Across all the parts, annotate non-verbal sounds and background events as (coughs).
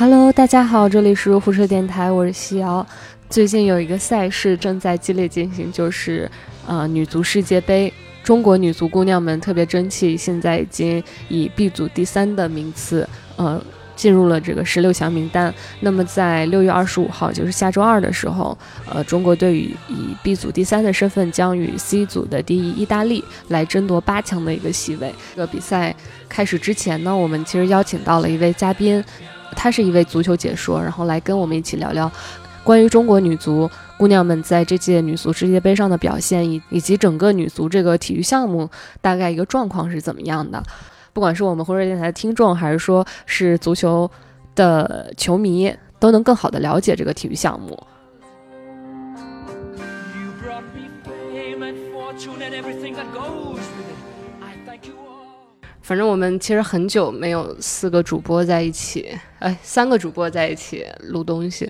Hello，大家好，这里是辐射电台，我是西瑶。最近有一个赛事正在激烈进行，就是呃女足世界杯。中国女足姑娘们特别争气，现在已经以 B 组第三的名次，呃，进入了这个十六强名单。那么在六月二十五号，就是下周二的时候，呃，中国队以以 B 组第三的身份将与 C 组的第一意大利来争夺八强的一个席位。这个比赛开始之前呢，我们其实邀请到了一位嘉宾，他是一位足球解说，然后来跟我们一起聊聊关于中国女足姑娘们在这届女足世界杯上的表现，以以及整个女足这个体育项目大概一个状况是怎么样的。不管是我们活水电台的听众，还是说是足球的球迷，都能更好的了解这个体育项目。You 反正我们其实很久没有四个主播在一起，哎，三个主播在一起录东西。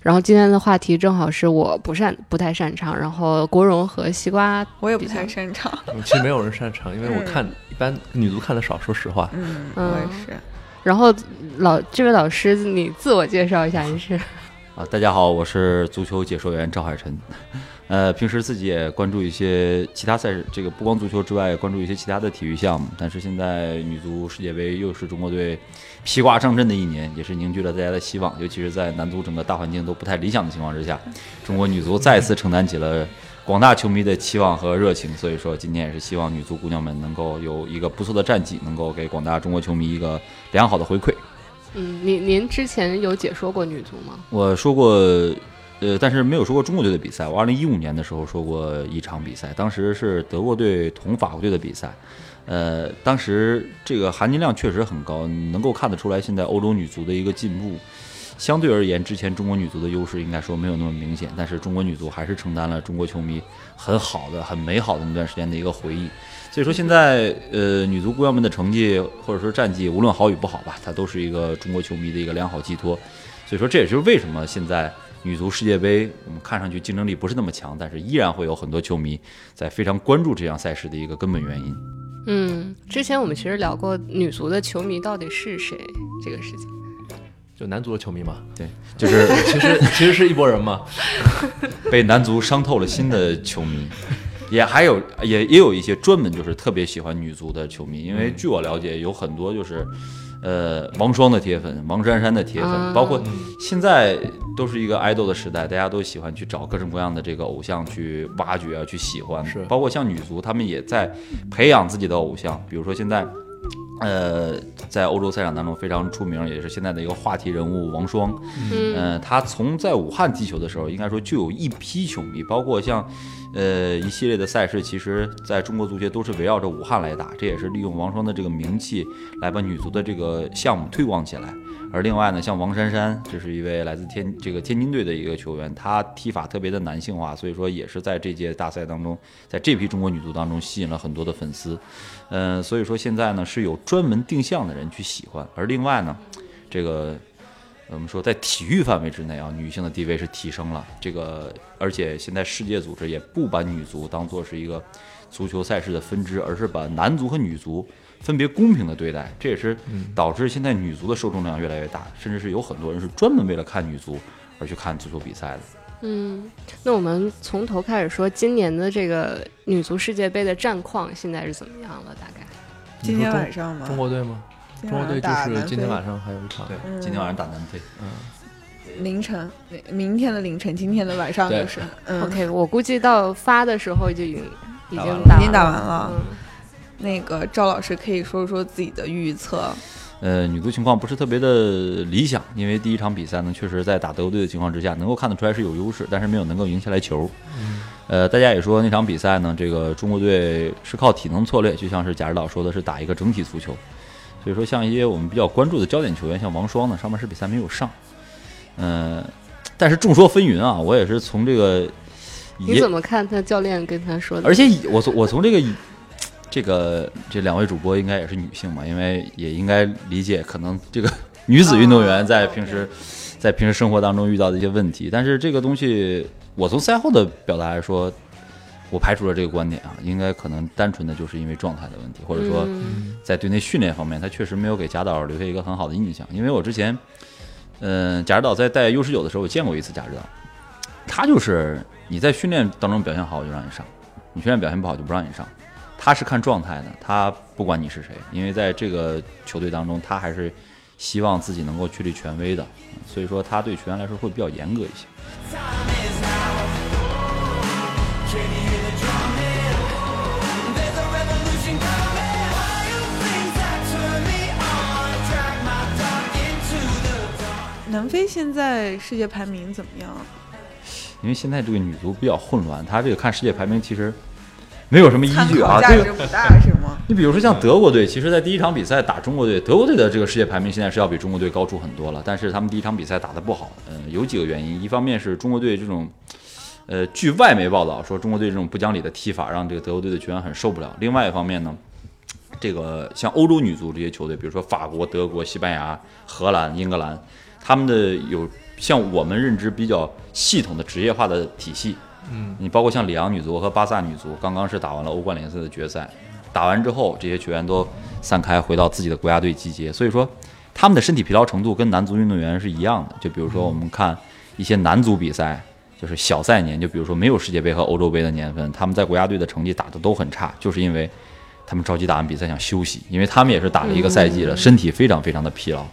然后今天的话题正好是我不擅不太擅长，然后国荣和西瓜我也不比较太擅长。嗯其实没有人擅长，因为我看一般女足看的少，说实话。嗯，嗯我也是。然后老这位老师，你自我介绍一下，你是啊，大家好，我是足球解说员赵海晨。呃，平时自己也关注一些其他赛事，这个不光足球之外，也关注一些其他的体育项目。但是现在女足世界杯又是中国队披挂上阵的一年，也是凝聚了大家的希望。尤其是在男足整个大环境都不太理想的情况之下，中国女足再次承担起了广大球迷的期望和热情。所以说，今天也是希望女足姑娘们能够有一个不错的战绩，能够给广大中国球迷一个良好的回馈。嗯，您您之前有解说过女足吗？我说过，呃，但是没有说过中国队的比赛。我二零一五年的时候说过一场比赛，当时是德国队同法国队的比赛。呃，当时这个含金量确实很高，能够看得出来现在欧洲女足的一个进步。相对而言，之前中国女足的优势应该说没有那么明显，但是中国女足还是承担了中国球迷很好的、很美好的那段时间的一个回忆。所以说，现在呃，女足姑娘们的成绩或者说战绩，无论好与不好吧，它都是一个中国球迷的一个良好寄托。所以说，这也是为什么现在女足世界杯我们看上去竞争力不是那么强，但是依然会有很多球迷在非常关注这项赛事的一个根本原因。嗯，之前我们其实聊过女足的球迷到底是谁这个事情。就男足的球迷嘛，对，就是 (laughs) 其实其实是一拨人嘛。(laughs) 被男足伤透了心的球迷，也还有也也有一些专门就是特别喜欢女足的球迷，因为据我了解，有很多就是。呃，王霜的铁粉，王珊珊的铁粉，啊包括现在都是一个爱豆的时代，大家都喜欢去找各种各样的这个偶像去挖掘啊，去喜欢。是包括像女足，他们也在培养自己的偶像，比如说现在。呃，在欧洲赛场当中非常出名，也是现在的一个话题人物王霜。嗯呃，他从在武汉踢球的时候，应该说就有一批球迷，包括像呃一系列的赛事，其实在中国足协都是围绕着武汉来打，这也是利用王霜的这个名气来把女足的这个项目推广起来。而另外呢，像王珊珊，这是一位来自天这个天津队的一个球员，她踢法特别的男性化，所以说也是在这届大赛当中，在这批中国女足当中吸引了很多的粉丝。嗯、所以说现在呢是有专门定向的人去喜欢，而另外呢，这个我们说在体育范围之内啊，女性的地位是提升了。这个而且现在世界组织也不把女足当做是一个足球赛事的分支，而是把男足和女足分别公平的对待。这也是导致现在女足的受众量越来越大，甚至是有很多人是专门为了看女足而去看足球比赛的。嗯，那我们从头开始说，今年的这个女足世界杯的战况现在是怎么样了？大概？今天晚上吗？中国队吗？今中国队就是今天晚上还有一场。对，嗯今天晚上打南非。凌晨，明天的凌晨，今天的晚上对就是。嗯 OK，我估计到发的时候就已经已经打完了打已经打完了嗯那个赵老师可以说说自己的预测。呃，女足情况不是特别的理想，因为第一场比赛呢，确实在打德国队的情况之下，能够看得出来是有优势，但是没有能够赢下来球。呃，大家也说那场比赛呢，这个中国队是靠体能策略，就像是贾指导说的是打一个整体足球。所以说，像一些我们比较关注的焦点球员，像王霜呢，上半时比赛没有上。嗯、但是众说纷纭啊，我也是从这个你怎么看他教练跟他说的？而且以我从我从这个这个这两位主播应该也是女性嘛，因为也应该理解可能这个 (laughs) 女子运动员在平时在平时生活当中遇到的一些问题。但是这个东西，我从赛后的表达来说，我排除了这个观点啊，应该可能单纯的就是因为状态的问题，或者说嗯在队内训练方面，他确实没有给贾导留下一个很好的印象。因为我之前，嗯、贾指导在带 U 十九的时候，我见过一次贾指导，他就是你在训练当中表现好，我就让你上；你训练表现不好，就不让你上。他是看状态的，他不管你是谁，因为在这个球队当中，他还是希望自己能够确立权威的，所以说他对球员来说会比较严格一些。南非现在世界排名怎么样？因为现在这个女足比较混乱，她这个看世界排名其实没有什么依据啊。考价这个值不大是吗？你比如说像德国队，其实在第一场比赛打中国队，德国队的这个世界排名现在是要比中国队高出很多了。但是他们第一场比赛打得不好，嗯、有几个原因，一方面是中国队这种，呃，据外媒报道说中国队这种不讲理的踢法让这个德国队的球员很受不了。另外一方面呢，这个像欧洲女足这些球队，比如说法国、德国、西班牙、荷兰、英格兰，他们的有像我们认知比较系统的职业化的体系。嗯，你包括像里昂女足和巴萨女足，刚刚是打完了欧冠联赛的决赛，打完之后，这些球员都散开回到自己的国家队集结，所以说他们的身体疲劳程度跟男足运动员是一样的。就比如说我们看一些男足比赛，就是小赛年，就比如说没有世界杯和欧洲杯的年份，他们在国家队的成绩打得都很差，就是因为他们着急打完比赛想休息，因为他们也是打了一个赛季了，身体非常非常的疲劳。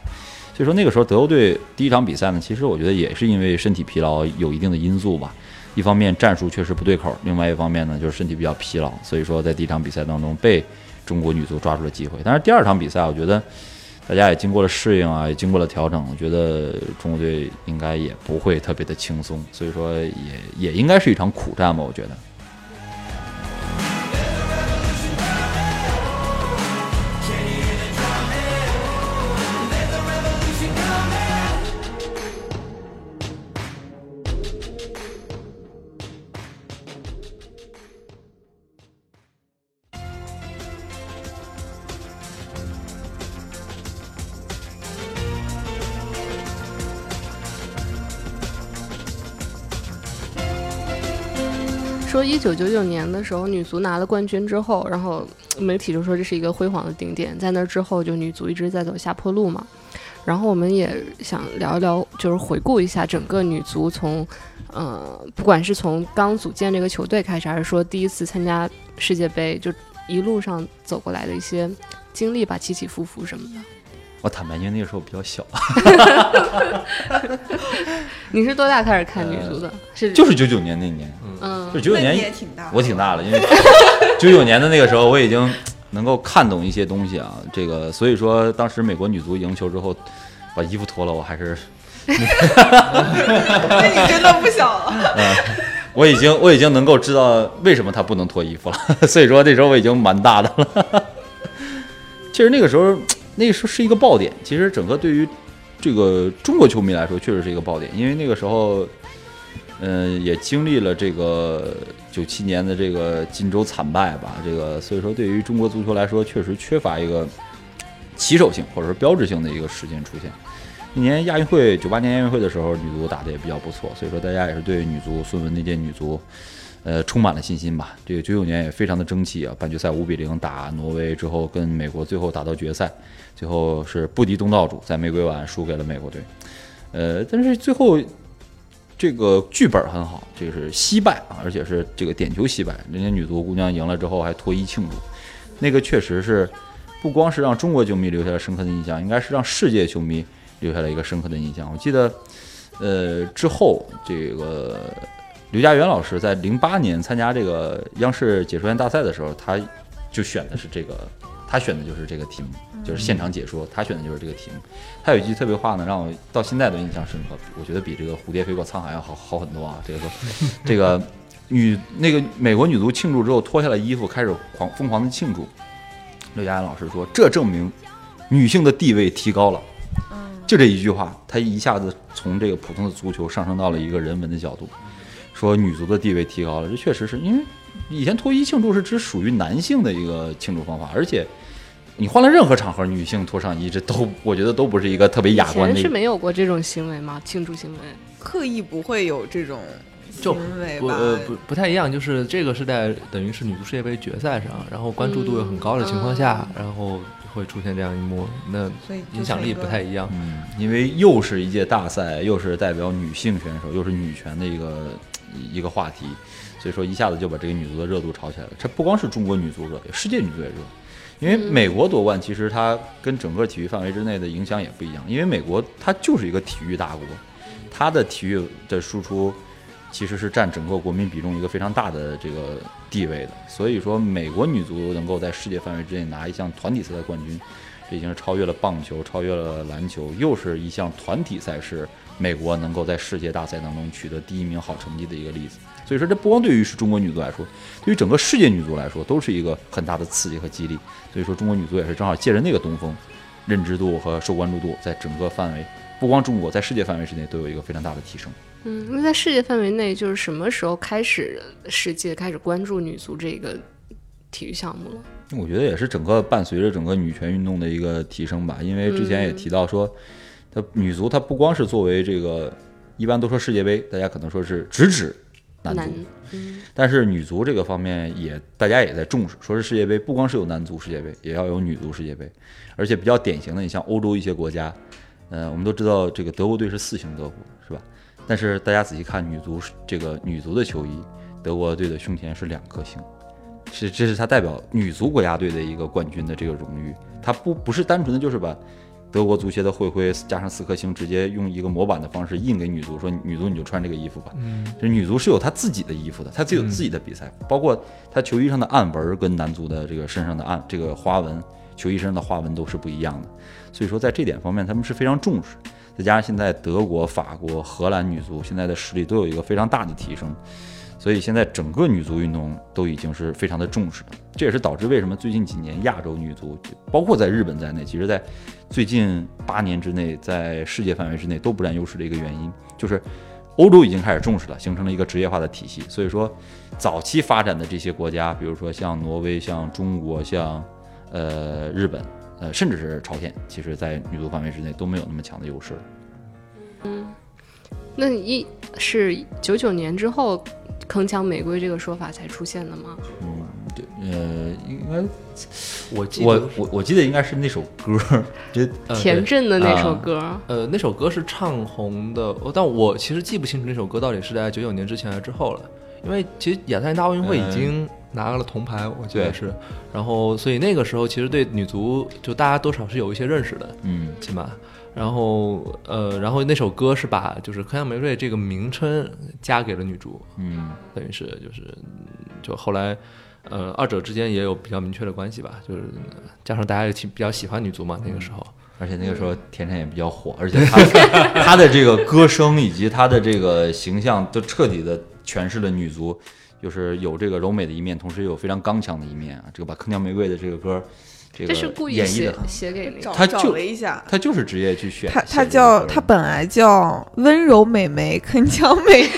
所以说那个时候德国队第一场比赛呢，其实我觉得也是因为身体疲劳有一定的因素吧。一方面战术确实不对口，另外一方面呢就是身体比较疲劳，所以说在第一场比赛当中被中国女足抓住了机会。但是第二场比赛，我觉得大家也经过了适应啊，也经过了调整，我觉得中国队应该也不会特别的轻松，所以说也也应该是一场苦战吧，我觉得。九九九年的时候，女足拿了冠军之后，然后媒体就说这是一个辉煌的顶点，在那之后就女足一直在走下坡路嘛。然后我们也想聊一聊，就是回顾一下整个女足从，呃，不管是从刚组建这个球队开始，还是说第一次参加世界杯，就一路上走过来的一些经历吧，起起伏伏什么的。我坦白，因为那个时候比较小，(laughs) 你是多大开始看女足的？是就是九九年那年，嗯就九九年也挺大，我挺大了，因为 (laughs) 九九年的那个时候，我已经能够看懂一些东西啊。这个，所以说当时美国女足赢球之后，把衣服脱了，我还是 (laughs) 那你真的不小了。(laughs) 嗯我已经我已经能够知道为什么他不能脱衣服了。所以说那时候我已经蛮大的了。其实那个时候，那个时候是一个爆点。其实整个对于这个中国球迷来说，确实是一个爆点，因为那个时候。嗯，也经历了这个九七年的这个晋州惨败吧，这个所以说对于中国足球来说，确实缺乏一个起手性或者说标志性的一个事件出现。那年亚运会，九八年亚运会的时候，女足打得也比较不错，所以说大家也是对女足孙雯那届女足，呃，充满了信心吧。这个九九年也非常的争气啊，半决赛五比零打挪威之后，跟美国最后打到决赛，最后是不敌东道主，在玫瑰碗输给了美国队。呃，但是最后这个剧本很好，这个是惜败啊，而且是这个点球惜败，人家女足姑娘赢了之后还脱衣庆祝，那个确实是不光是让中国球迷留下了深刻的印象，应该是让世界球迷留下了一个深刻的印象。我记得，呃，之后这个刘佳元老师在零八年参加这个央视解说员大赛的时候，他就选的是这个他选的就是这个题目，就是现场解说，他选的就是这个题目。他有一句特别话呢，让我到现在都印象深刻，我觉得比这个蝴蝶飞过沧海要好好很多啊。这个说，这个女那个美国女足庆祝之后脱下了衣服，开始狂疯狂的庆祝。刘佳安老师说，这证明女性的地位提高了。就这一句话，他一下子从这个普通的足球上升到了一个人文的角度，说女足的地位提高了。这确实是因为以前脱衣庆祝是只属于男性的一个庆祝方法，而且你换了任何场合，女性脱上衣，这都我觉得都不是一个特别雅观的是没有过这种行为吗？庆祝行为？刻意不会有这种就行为吧？不呃不不太一样，就是这个是在等于是女足世界杯决赛上，然后关注度又很高的情况下，然后会出现这样一幕，那所以影响力不太一样。嗯，因为又是一届大赛，又是代表女性选手，又是女权的一个一个话题，所以说一下子就把这个女足的热度炒起来了。这不光是中国女足热，世界女足也热。因为美国夺冠，其实它跟整个体育范围之内的影响也不一样。因为美国它就是一个体育大国，它的体育的输出其实是占整个国民比重一个非常大的这个地位的。所以说，美国女足能够在世界范围之内拿一项团体赛的冠军，这已经是超越了棒球，超越了篮球，又是一项团体赛事，美国能够在世界大赛当中取得第一名好成绩的一个例子。所以说，这不光对于是中国女足来说，对于整个世界女足来说，都是一个很大的刺激和激励。所以说，中国女足也是正好借着那个东风，认知度和受关注度在整个范围，不光中国，在世界范围之内都有一个非常大的提升。嗯，那在世界范围内，就是什么时候开始世界开始关注女足这个体育项目了？我觉得也是整个伴随着整个女权运动的一个提升吧，因为之前也提到说，它女足它不光是作为这个，一般都说世界杯，大家可能说是直指男足，但是女足这个方面也大家也在重视，说是世界杯不光是有男足世界杯，也要有女足世界杯，而且比较典型的，你像欧洲一些国家，呃，我们都知道这个德国队是四星德国，是吧？但是大家仔细看女足这个女足的球衣，德国队的胸前是两颗星，是这是它代表女足国家队的一个冠军的这个荣誉，它不不是单纯的就是把德国足协的会徽加上四颗星，直接用一个模板的方式印给女足，说女足你就穿这个衣服吧。嗯，这女足是有她自己的衣服的，她自有自己的比赛，包括她球衣上的暗纹跟男足的这个身上的暗这个花纹，球衣身上的花纹都是不一样的。所以说在这点方面，他们是非常重视。再加上现在德国、法国、荷兰女足现在的实力都有一个非常大的提升，所以现在整个女足运动都已经是非常的重视的。这也是导致为什么最近几年亚洲女足，包括在日本在内，其实在最近八年之内，在世界范围之内都不占优势的一个原因，就是欧洲已经开始重视了，形成了一个职业化的体系。所以说，早期发展的这些国家，比如说像挪威、像中国、像呃日本，呃甚至是朝鲜，其实在女足范围之内都没有那么强的优势了。那一是九九年之后，铿锵玫瑰这个说法才出现的吗？嗯，对，呃，应该我记得我我我记得应该是那首歌，就呃田震的那首啊歌，呃，那首歌是唱红的，呃但我其实记不清楚那首歌到底是在九九年之前还是之后了，因为其实亚特兰大奥运会已经拿了铜牌，我记得是，然后所以那个时候其实对女足就大家多少是有一些认识的，嗯起码，然后呃，然后那首歌是把就是铿锵玫瑰这个名称加给了女足，嗯等于是就是就后来。呃，二者之间也有比较明确的关系吧，就是加上大家也挺比较喜欢女足嘛，那个时候，而且那个时候田震也比较火，而且他他 (laughs) 的这个歌声以及他的这个形象都彻底的诠释了女足，就是有这个柔美的一面，同时也有非常刚强的一面啊。这个把《铿锵玫瑰》的这个歌，这是故意演绎写的，写给那个。找找他就了一下，他就是职业去选。他他叫他本来叫温柔美眉铿锵美，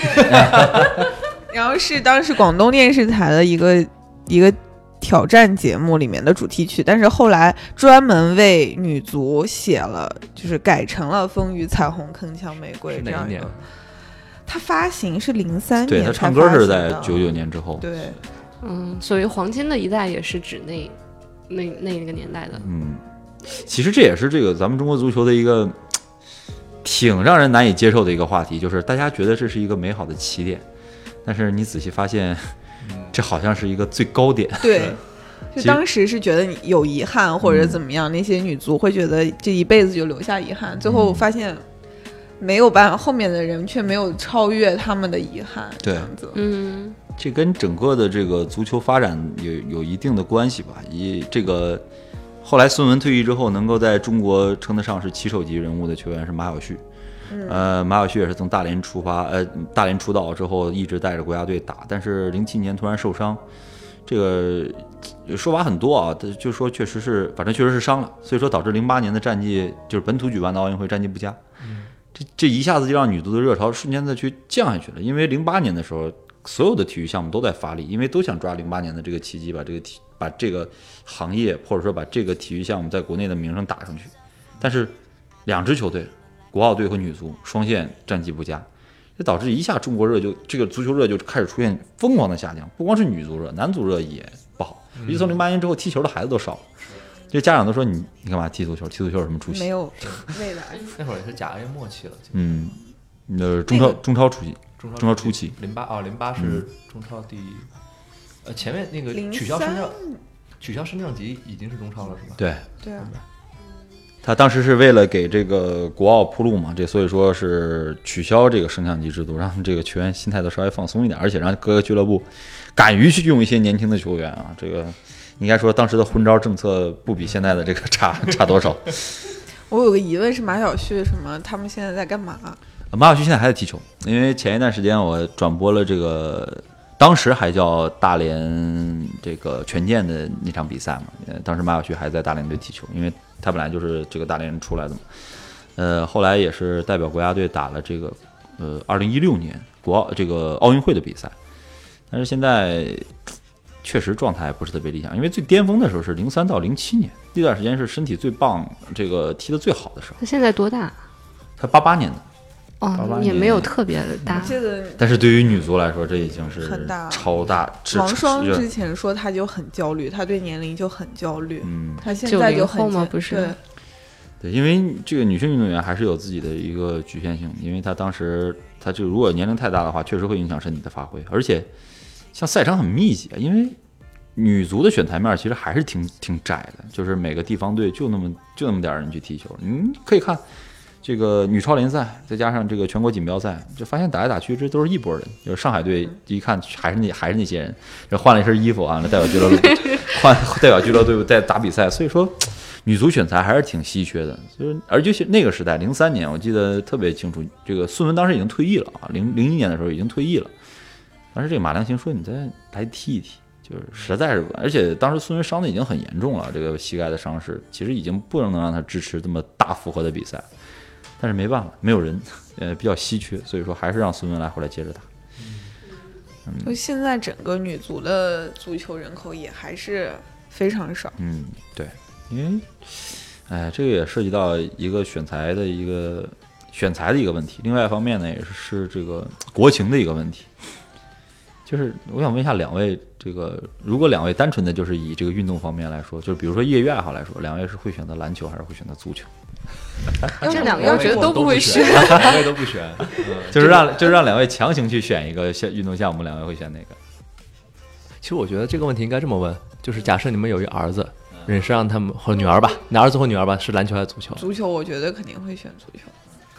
(laughs) 然后是当时广东电视台的一个一个挑战节目里面的主题曲，但是后来专门为女足写了，就是改成了《风雨彩虹铿锵玫瑰这样一个。它发行是零三对他年唱歌是在九九年之后。对，嗯，所谓黄金的一代也是指那那那个年代的。嗯，其实这也是这个咱们中国足球的一个挺让人难以接受的一个话题，就是大家觉得这是一个美好的起点，但是你仔细发现，(laughs) 这好像是一个最高点。对，(laughs) 就当时是觉得你有遗憾或者怎么样，那些女足会觉得这一辈子就留下遗憾，最后发现没有办法，后面的人却没有超越他们的遗憾，对这样子。嗯这跟整个的这个足球发展有有一定的关系吧。一这个后来孙文退役之后，能够在中国称得上是旗手级人物的球员是马晓旭。呃，马晓旭也是从大连出发，呃，大连出道之后一直带着国家队打，但是零七年突然受伤，这个说法很多啊，就说确实是，反正确实是伤了，所以说导致零八年的战绩就是本土举办的奥运会战绩不佳。这这一下子就让女足的热潮瞬间的去降下去了，因为零八年的时候，所有的体育项目都在发力，因为都想抓零八年的这个契机，把这个体把这个行业或者说把这个体育项目在国内的名声打上去。但是两支球队，国奥队和女足双线战绩不佳，这导致一下中国热就这个足球热就开始出现疯狂的下降，不光是女足热，男足热也不好。尤其从零八年之后，踢球的孩子都少了，这家长都说你你干嘛踢足球？踢足球有什么出息？没有未来。(laughs) 那会儿也是甲 A 末期了，嗯，呃，中超中超初期，中超中超初期零八哦，零八是中超第，呃，前面那个取消升三降取消升降级已经是中超了是吧？对。对啊，他当时是为了给这个国奥铺路嘛，这所以说是取消这个升降级制度，让这个球员心态都稍微放松一点，而且让各个俱乐部敢于去用一些年轻的球员啊。这个应该说当时的昏招政策不比现在的这个差 (laughs) 差多少。我有个疑问是马晓旭什么？他们现在在干嘛？马晓旭现在还在踢球，因为前一段时间我转播了这个，当时还叫大连这个权健的那场比赛嘛，呃，当时马晓旭还在大连队踢球，因为他本来就是这个大连人出来的嘛，呃，后来也是代表国家队打了这个呃二零一六年国奥这个奥运会的比赛，但是现在确实状态不是特别理想，因为最巅峰的时候是零三到零七年，那段时间是身体最棒、这个踢得最好的时候，他现在多大？他八八年的。哦也没有特别的大但是对于女足来说，这已经是很大超大。是王霜之前说她就很焦虑，她对年龄就很焦虑。嗯，她现在就很90后吗不是对，对，因为这个女性运动员还是有自己的一个局限性，因为她当时她就如果年龄太大的话，确实会影响身体的发挥，而且像赛场很密集，啊因为女足的选材面其实还是挺挺窄的，就是每个地方队就那么就那么点儿人去踢球，你可以看。这个女超联赛，再加上这个全国锦标赛，就发现打来打去，这都是一拨人。就是上海队一看还是那还是那些人，这换了一身衣服啊，那代表俱乐部 (laughs) 换代表俱乐部在打比赛，所以说女足选材还是挺稀缺的。所以而且是那个时代，零三年我记得特别清楚，这个孙文当时已经退役了啊，零零一年的时候已经退役了。当时这个马良行说：“你再来踢一踢。”就是实在是，而且当时孙文伤的已经很严重了，这个膝盖的伤势其实已经不能让他支持这么大负荷的比赛。但是没办法，没有人，(laughs) 呃，比较稀缺，所以说还是让孙文来回来接着打。就现在整个女足的足球人口也还是非常少。嗯，对，因为，哎，这个也涉及到一个选材的一个选材的一个问题。另外一方面呢，也是这个国情的一个问题。就是我想问一下两位，这个如果两位单纯的就是以这个运动方面来说，就是比如说业余爱好来说，两位是会选择篮球还是会选择足球？这 (laughs) 两个要我觉得都不会选。两位都不选。嗯 (laughs) (laughs) 就是让就是让两位强行去选一个项运动项目，两位会选哪个？其实我觉得这个问题应该这么问，就是假设你们有一儿子，你是让他们或女儿吧，你儿子或女儿吧，是篮球还是足球？足球我觉得肯定会选足球。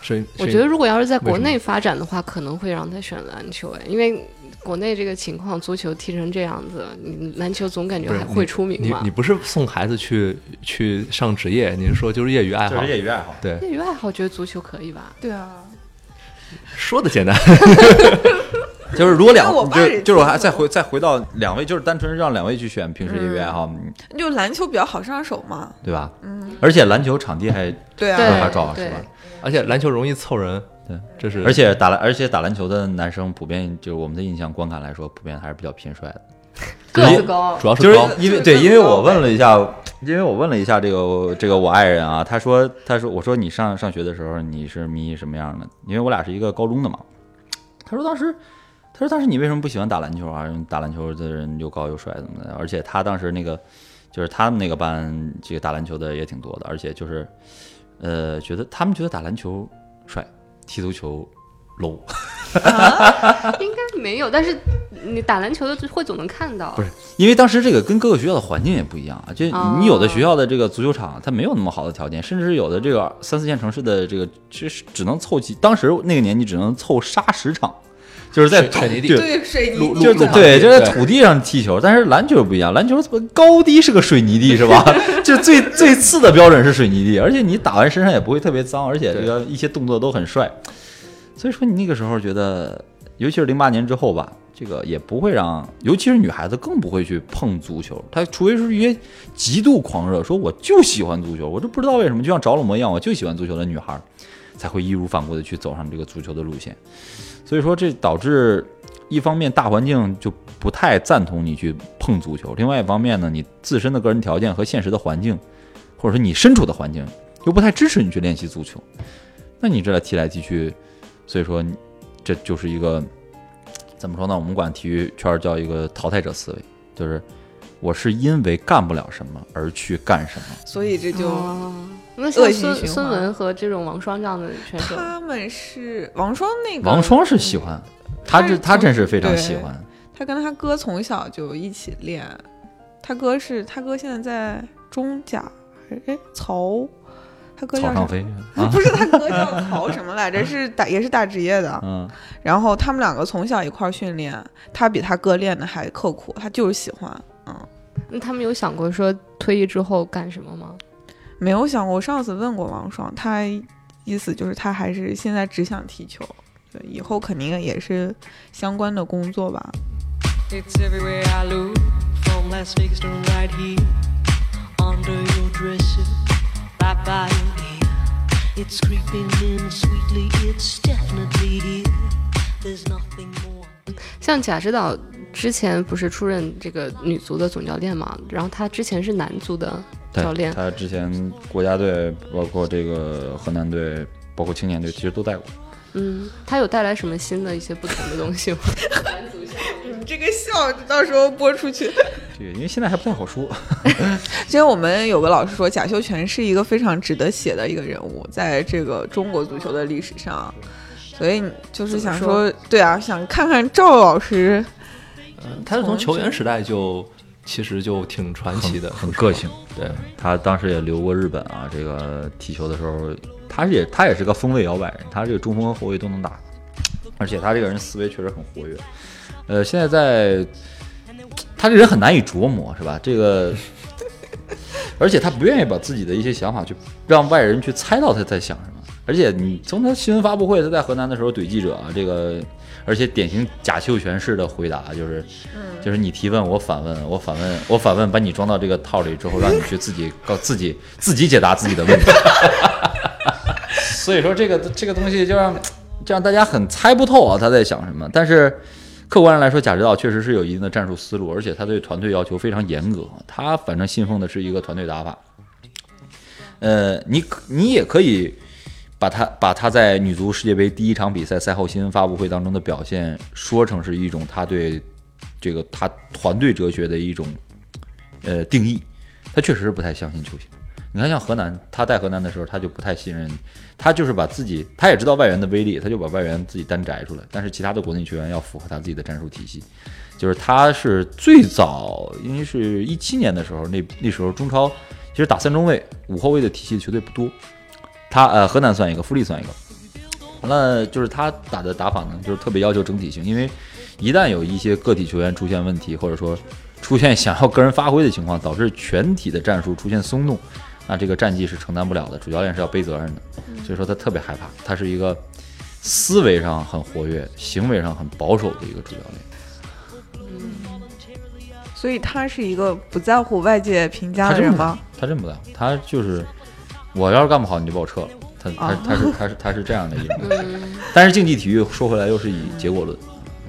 所以我觉得如果要是在国内发展的话，可能会让他选篮球哎，因为国内这个情况，足球踢成这样子，你篮球总感觉还会出名嘛你你。不是送孩子去去上职业，你是说就是业余爱好？业余爱好。对，业余爱好，觉得足球可以吧？对啊，说的简单。(laughs) 就是如果两就就是我还再回再回到两位，就是单纯让两位去选平时业余爱好，嗯就篮球比较好上手嘛。对吧？嗯，而且篮球场地还对啊，对没法找是吧？而且篮球容易凑人，对，这是而且打篮而且打篮球的男生普遍就是我们的印象观感来说，普遍还是比较偏帅的。(laughs) 个子高主，要是就是高。因为对，因为我问了一下，因为我问了一下这个这个我爱人啊，他说他说我说你上上学的时候你是迷什么样的？因为我俩是一个高中的嘛。他说当时他说当时你为什么不喜欢打篮球啊？打篮球的人又高又帅怎么的？而且他当时那个就是他们那个班这个打篮球的也挺多的，而且就是呃觉得他们觉得打篮球帅，踢足球 low。应该没有，但是你打篮球的会总能看到。不是因为当时这个跟各个学校的环境也不一样啊，就哦你有的学校的这个足球场，它没有那么好的条件，甚至有的这个三四线城市的这个，其实只能凑齐，当时那个年纪只能凑沙石场，就是在水水泥地对对水泥地就是的对，就在土地上踢球，但是篮球不一样，篮球高低是个水泥地是吧？(laughs) 就最最次的标准是水泥地，而且你打完身上也不会特别脏，而且这个一些动作都很帅。所以说你那个时候觉得，尤其是零八年之后吧，这个也不会让，尤其是女孩子更不会去碰足球，她除非是一些极度狂热，说我就喜欢足球，我就不知道为什么，就像着了魔一样，我就喜欢足球的女孩，才会义无反顾的去走上这个足球的路线。所以说这导致一方面大环境就不太赞同你去碰足球，另外一方面呢，你自身的个人条件和现实的环境，或者说你身处的环境又不太支持你去练习足球，那你这来踢来踢去，所以说你这就是一个怎么说呢？我们管体育圈儿叫一个淘汰者思维，就是我是因为干不了什么而去干什么。所以这就、哦那恶像性循孙孙环文和这种王霜这样的选手，他们是王霜那个王霜是喜欢，他他这他真是非常喜欢。他跟他哥从小就一起练，他哥是他哥现在在中甲哎曹，他哥叫啥？草上飞 (laughs) 啊不，是他哥叫曹什么来着？(laughs) 是打也是打职业的。嗯，然后他们两个从小一块训练，他比他哥练的还刻苦，他就是喜欢。嗯，那他们有想过说退役之后干什么吗？没有想过，我上次问过王爽，他意思就是他还是现在只想踢球，对，以后肯定也是相关的工作吧。It's everywhere I look, from Las Vegas to right here, under your dresser, right by your ear. It's creeping in sweetly, it's definitely here. There's nothing more. 像贾指导之前不是出任这个女足的总教练嘛，然后他之前是男足的对教练，他之前国家队，包括这个河南队，包括青年队，其实都带过。嗯，他有带来什么新的一些不同的东西吗？(laughs) 你这个笑到时候播出去。(laughs) 这个因为现在还不太好说。(laughs) 之前我们有个老师说，贾秀全是一个非常值得写的一个人物，在这个中国足球的历史上，所以就是想说，对啊，想看看赵老师，嗯，他是从球员时代就其实就挺传奇的，很个性。对，他当时也留过日本啊，这个踢球的时候，他也他也是个锋位摇摆人，他这个中锋和后卫都能打，而且他这个人思维确实很活跃。呃，现在在他这人很难以琢磨，是吧？这个，而且他不愿意把自己的一些想法去让外人去猜到他在想什么。而且你从他新闻发布会，他在河南的时候怼记者啊，这个，而且典型假秀全式的回答就是，就是你提问我反问，我反问我反问，把你装到这个套里之后，让你去自己告 (laughs) 自己自己解答自己的问题。所以说这个这个东西就让就让大家很猜不透啊，他在想什么。但是客观上来说，贾指导确实是有一定的战术思路，而且他对团队要求非常严格。他反正信奉的是一个团队打法。呃，你可你也可以把他把他在女足世界杯第一场比赛赛后新闻发布会当中的表现说成是一种他对这个他团队哲学的一种呃定义。他确实是不太相信球星。你看，像河南，他带河南的时候，他就不太信任，他就是把自己，他也知道外援的威力，他就把外援自己单摘出来，但是其他的国内球员要符合他自己的战术体系。就是他是最早，因为是一七年的时候，那那时候中超其实打三中卫、五后卫的体系的球队不多，他呃河南算一个，富力算一个。完了，就是他打的打法呢，就是特别要求整体性，因为一旦有一些个体球员出现问题，或者说出现想要个人发挥的情况，导致全体的战术出现松动，那这个战绩是承担不了的，主教练是要背责任的。所以说他特别害怕，他是一个思维上很活跃、行为上很保守的一个主教练。所以他是一个不在乎外界评价的人吗？他真不在乎，他就是我要是干不好你就把我撤了。他他啊他是他是他是这样的一种但是竞技体育说回来又是以结果论，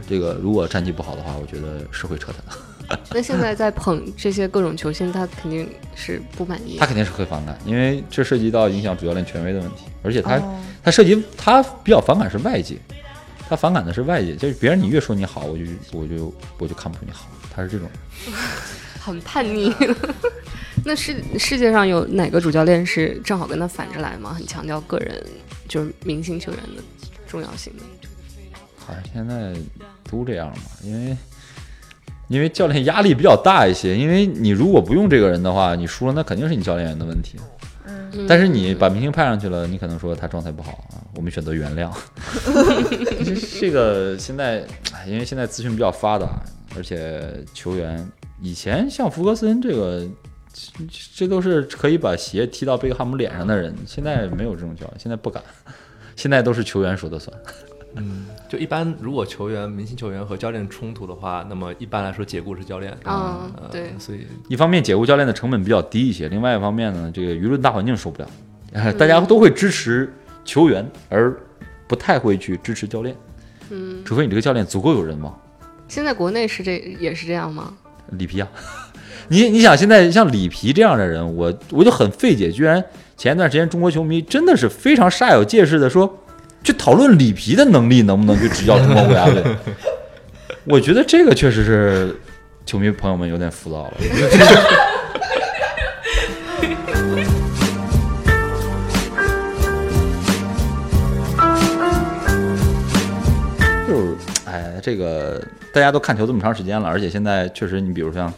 这个如果战绩不好的话，我觉得是会撤他的。(laughs) 那现在在捧这些各种球星，他肯定是不满意他。肯定是会反感，因为这涉及到影响主教练权威的问题，而且他、哦他涉及他比较反感是外界，他反感的是外界，就是别人你越说你好，我就我就我就看不出你好，他是这种。(laughs) 很叛逆。那世世界上有哪个主教练是正好跟他反着来吗？很强调个人，就是明星球员的重要性的。好像现在都这样嘛，因为因为教练压力比较大一些，因为你如果不用这个人的话，你输了那肯定是你教练员的问题。嗯但是你把明星派上去了，你可能说他状态不好啊，我们选择原谅。(laughs) 这这个现在，哎因为现在资讯比较发达，而且球员以前像福格森这个，这这都是可以把鞋踢到贝克汉姆脸上的人，现在没有这种教练，现在不敢，(laughs) 现在都是球员说的算。(laughs) 嗯，就一般如果球员、明星球员和教练冲突的话，那么一般来说解雇是教练。啊呃对所以一方面解雇教练的成本比较低一些，另外一方面呢，这个舆论大环境受不了，(laughs) 呃大家都会支持球员，而不太会去支持教练，嗯，除非你这个教练足够有人望。现在国内是这也是这样吗？里皮啊，你你想现在像里皮这样的人，我我就很费解，居然前一段时间中国球迷真的是非常煞有介事的说，去讨论里皮的能力能不能去执教中国国家队。(laughs) 我觉得这个确实是球迷朋友们有点浮躁了。(laughs) 就是，哎，这个大家都看球这么长时间了，而且现在确实，你比如像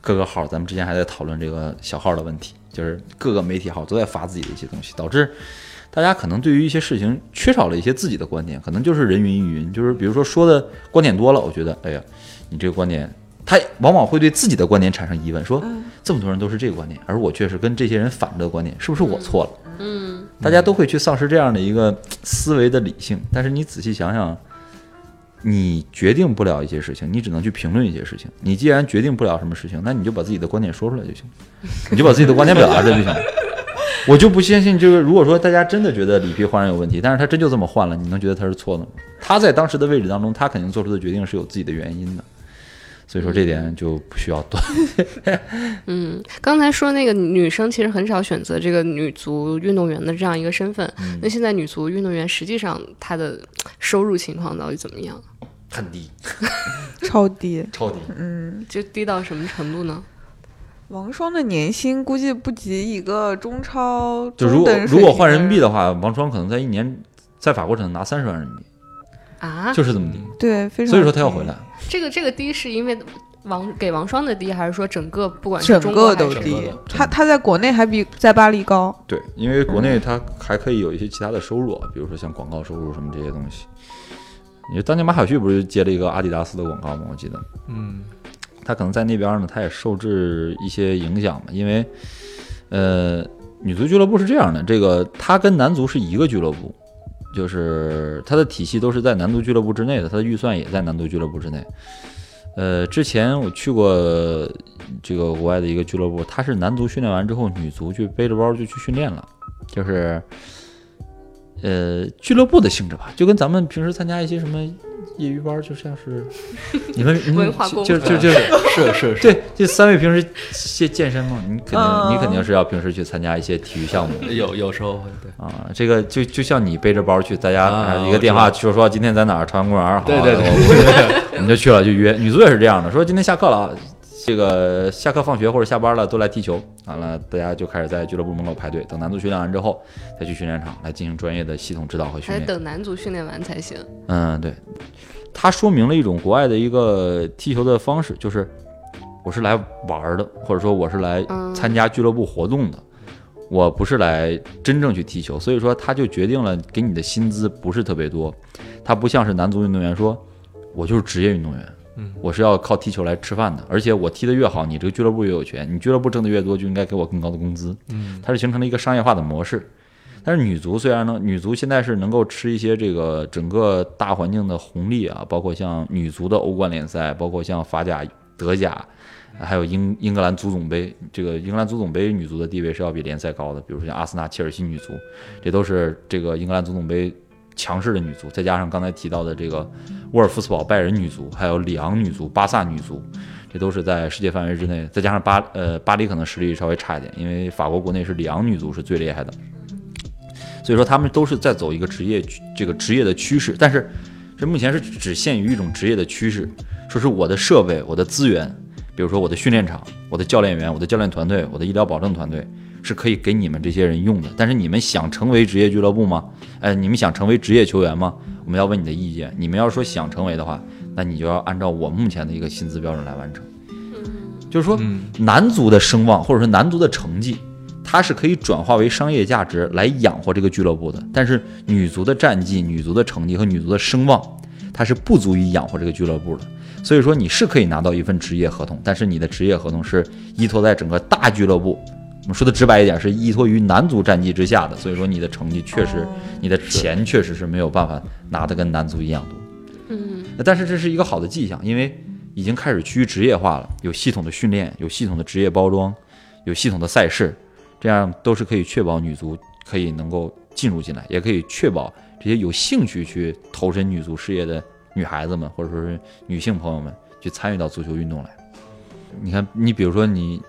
各个号，咱们之前还在讨论这个小号的问题，就是各个媒体号都在发自己的一些东西，导致大家可能对于一些事情缺少了一些自己的观点，可能就是人云亦云，就是比如说说的观点多了，我觉得，哎呀，你这个观点，他往往会对自己的观点产生疑问，说这么多人都是这个观点，而我却是跟这些人反着的观点，是不是我错了？嗯，大家都会去丧失这样的一个思维的理性。但是你仔细想想，你决定不了一些事情，你只能去评论一些事情。你既然决定不了什么事情，那你就把自己的观点说出来就行，你就把自己的观点表达出来就行。我就不相信，就是如果说大家真的觉得里皮换人有问题，但是他真就这么换了，你能觉得他是错的吗？他在当时的位置当中，他肯定做出的决定是有自己的原因的。所以说这点就不需要断。(laughs) 嗯，刚才说那个女生其实很少选择这个女足运动员的这样一个身份。嗯那现在女足运动员实际上她的收入情况到底怎么样？很低，(laughs) 超低。(laughs) 超低。嗯，就低到什么程度呢？王霜的年薪估计不及一个中超就如果如果换人民币的话，王霜可能在一年在法国只能拿三十万人民币，啊，就是这么低。对，非常。所以说他要回来。。这个这个低是因为王给王霜的低，还是说整个不管是整个都低他他在国内还比在巴黎高。对，因为国内他还可以有一些其他的收入，比如说像广告收入什么这些东西。你说当年马晓旭不是接了一个阿迪达斯的广告吗？我记得嗯他可能在那边呢，他也受制一些影响嘛，因为呃，女足俱乐部是这样的，这个他跟男足是一个俱乐部，就是他的体系都是在男足俱乐部之内的，他的预算也在男足俱乐部之内。呃，之前我去过这个国外的一个俱乐部，他是男足训练完之后，女足就背着包就去训练了，就是呃俱乐部的性质吧，就跟咱们平时参加一些什么业余班，就像是 (laughs) 你们你们文化宫就就就是是是是，对，这三位平时健健身嘛，你肯定、嗯你肯定是要平时去参加一些体育项目有有时候会对。啊。这个就就像你背着包去，大家啊啊一个电话就说今天在哪儿朝阳公园儿，好，对对对我我们就去了就约。女足也是这样的，说今天下课了啊，这个下课放学或者下班了都来踢球，完了大家就开始在俱乐部门口排队，等男足训练完之后再去训练场来进行专业的系统指导和训练。还得等男足训练完才行？嗯，对，它说明了一种国外的一个踢球的方式，就是我是来玩的，或者说我是来参加俱乐部活动的，我不是来真正去踢球。所以说，他就决定了给你的薪资不是特别多，他不像是男足运动员说，我就是职业运动员。嗯我是要靠踢球来吃饭的，而且我踢得越好，你这个俱乐部越有权，你俱乐部挣得越多，就应该给我更高的工资。嗯它是形成了一个商业化的模式。但是女足虽然呢，女足现在是能够吃一些这个整个大环境的红利啊，包括像女足的欧冠联赛，包括像法甲、德甲，还有英英格兰足总杯。这个英格兰足总杯女足的地位是要比联赛高的，比如说像阿森纳、切尔西女足，这都是这个英格兰足总杯强势的女足。再加上刚才提到的这个沃尔夫斯堡拜仁女足，还有里昂女足、巴萨女足，这都是在世界范围之内。再加上巴呃巴黎可能实力稍微差一点，因为法国国内是里昂女足是最厉害的，所以说他们都是在走一个职业这个职业的趋势，但是这目前是只限于一种职业的趋势，说是我的设备、我的资源，比如说我的训练场、我的教练员、我的教练团队、我的医疗保证团队。是可以给你们这些人用的，但是你们想成为职业俱乐部吗？哎，你们想成为职业球员吗？我们要问你的意见。你们要说想成为的话，那你就要按照我目前的一个薪资标准来完成。就是说，嗯男足的声望或者说男足的成绩，它是可以转化为商业价值来养活这个俱乐部的。但是女足的战绩、女足的成绩和女足的声望，它是不足以养活这个俱乐部的。所以说你是可以拿到一份职业合同，但是你的职业合同是依托在整个大俱乐部。我们说的直白一点，是依托于男足战绩之下的。所以说你的成绩确实，你的钱确实是没有办法拿的跟男足一样多。嗯但是这是一个好的迹象，因为已经开始趋于职业化了，有系统的训练，有系统的职业包装，有系统的赛事，这样都是可以确保女足可以能够进入进来，也可以确保这些有兴趣去投身女足事业的女孩子们，或者说是女性朋友们去参与到足球运动来。你看，你比如说你，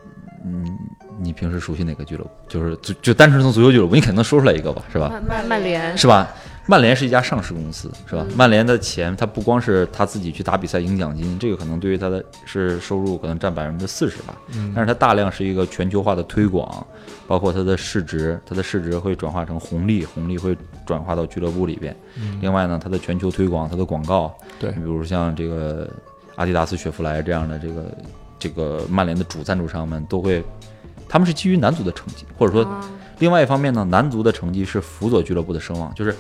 你，你平时熟悉哪个俱乐部？就是就就单纯从足球俱乐部，你肯定能说出来一个吧，是吧？曼曼曼联是吧？曼联是一家上市公司，是吧？曼联的钱，它不光是他自己去打比赛赢奖金，这个可能对于他的是收入可能占百分之四十吧。嗯但是它大量是一个全球化的推广，包括它的市值，它的市值会转化成红利，红利会转化到俱乐部里边。另外呢，它的全球推广，它的广告，对比如像这个阿迪达斯、雪佛兰这样的这个这个曼联的主赞助商们都会，他们是基于男足的成绩，或者说啊另外一方面呢，男足的成绩是辅佐俱乐部的声望，就是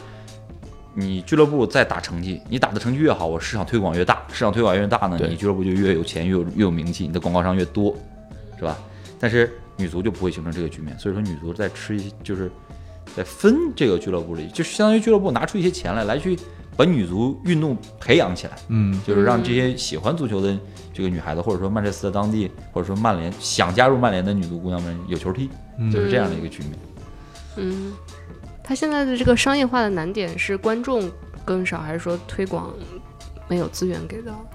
你俱乐部在打成绩，你打的成绩越好，我市场推广越大，市场推广越大呢，你俱乐部就越有钱，越有越有名气，你的广告商越多，是吧？但是女足就不会形成这个局面，所以说女足在吃一就是在分这个俱乐部里，就相当于俱乐部拿出一些钱来，来去把女足运动培养起来。嗯，就是让这些喜欢足球的这个女孩子，或者说曼彻斯特当地，或者说曼联想加入曼联的女足姑娘们有球踢，嗯就是这样的一个局面。嗯，他现在的这个商业化的难点是观众更少，还是说推广没有资源给到？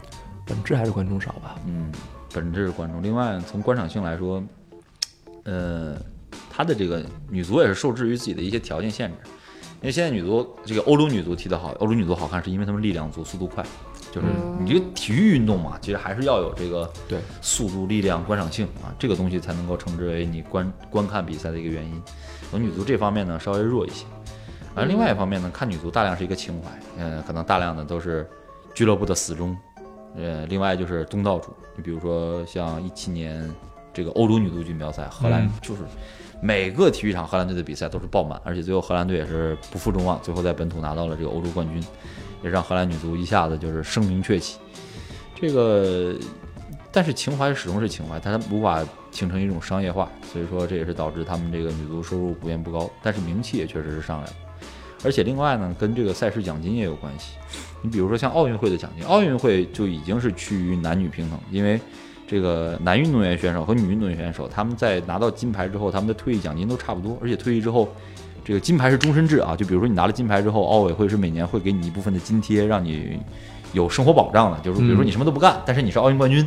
本质还是观众少吧。嗯，本质是观众。另外，从观赏性来说，呃，她的这个女足也是受制于自己的一些条件限制。因为现在女足这个欧洲女足踢得好，欧洲女足好看是因为她们力量足、速度快。就是你这个体育运动嘛，其实还是要有这个对速度、力量、观赏性啊，这个东西才能够称之为你观观看比赛的一个原因。而女足这方面呢稍微弱一些，而另外一方面呢，看女足大量是一个情怀，呃，可能大量的都是俱乐部的死忠，呃，另外就是东道主，你比如说像一七年这个欧洲女足锦标赛，荷兰嗯。就是每个体育场荷兰队的比赛都是爆满，而且最后荷兰队也是不负众望，最后在本土拿到了这个欧洲冠军，也让荷兰女足一下子就是声名鹊起。这个，但是情怀始终是情怀，它无法形成一种商业化，所以说这也是导致他们这个女足收入普遍不高，但是名气也确实是上来了。而且另外呢，跟这个赛事奖金也有关系。你比如说像奥运会的奖金，奥运会就已经是趋于男女平衡，因为这个男运动员选手和女运动员选手，他们在拿到金牌之后，他们的退役奖金都差不多，而且退役之后，这个金牌是终身制啊。就比如说你拿了金牌之后，奥委会是每年会给你一部分的津贴，让你有生活保障的。就是比如说你什么都不干，但是你是奥运冠军，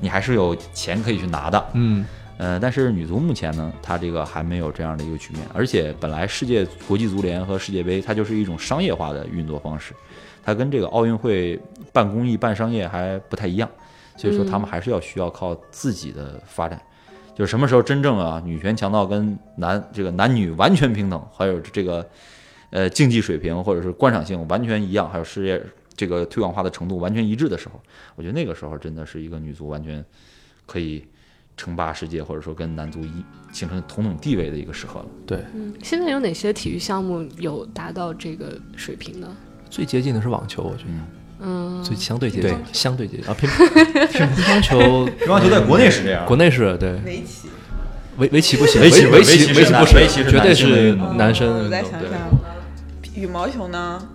你还是有钱可以去拿的。嗯，呃，但是女足目前呢，它这个还没有这样的一个局面，而且本来世界国际足联和世界杯它就是一种商业化的运作方式，它跟这个奥运会办公益办商业还不太一样，所以说他们还是要需要靠自己的发展。就是什么时候真正啊，女权强到跟男这个男女完全平等，还有这个呃竞技水平或者是观赏性完全一样，还有世界这个推广化的程度完全一致的时候，我觉得那个时候真的是一个女足完全可以称霸世界，或者说跟男足一形成同等地位的一个时刻了。对，嗯，现在有哪些体育项目有达到这个水平呢？最接近的是网球，我觉得。嗯，最相对接近，相对接近。啊。乒乒 (laughs) 乒乓球，乒乓球在国内是这样。国内是对。围棋，围围棋不行，围棋围围棋棋是男围棋不是，围棋绝对是男生我再想想，羽毛球呢？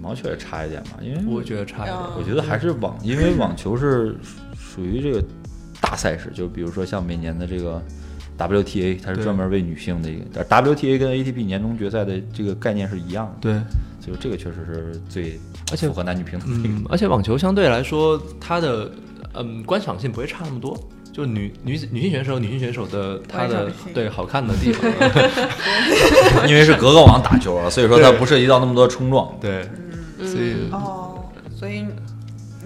羽毛球也差一点吧，因为我觉得差一点。嗯我觉得还是网，因为网球是属于这个大赛事，就比如说像每年的这个 WTA，它是专门为女性的一个，但 WTA 跟 ATP 年终决赛的这个概念是一样的，对，所以这个确实是最而且符合男女平等的一个。嗯，而且网球相对来说，它的嗯观赏性不会差那么多。就女女子女性选手，女性选手的她的对好看的地方，(laughs) 因为是格格网打球啊，所以说它不涉及到那么多冲撞。对，所以哦，所以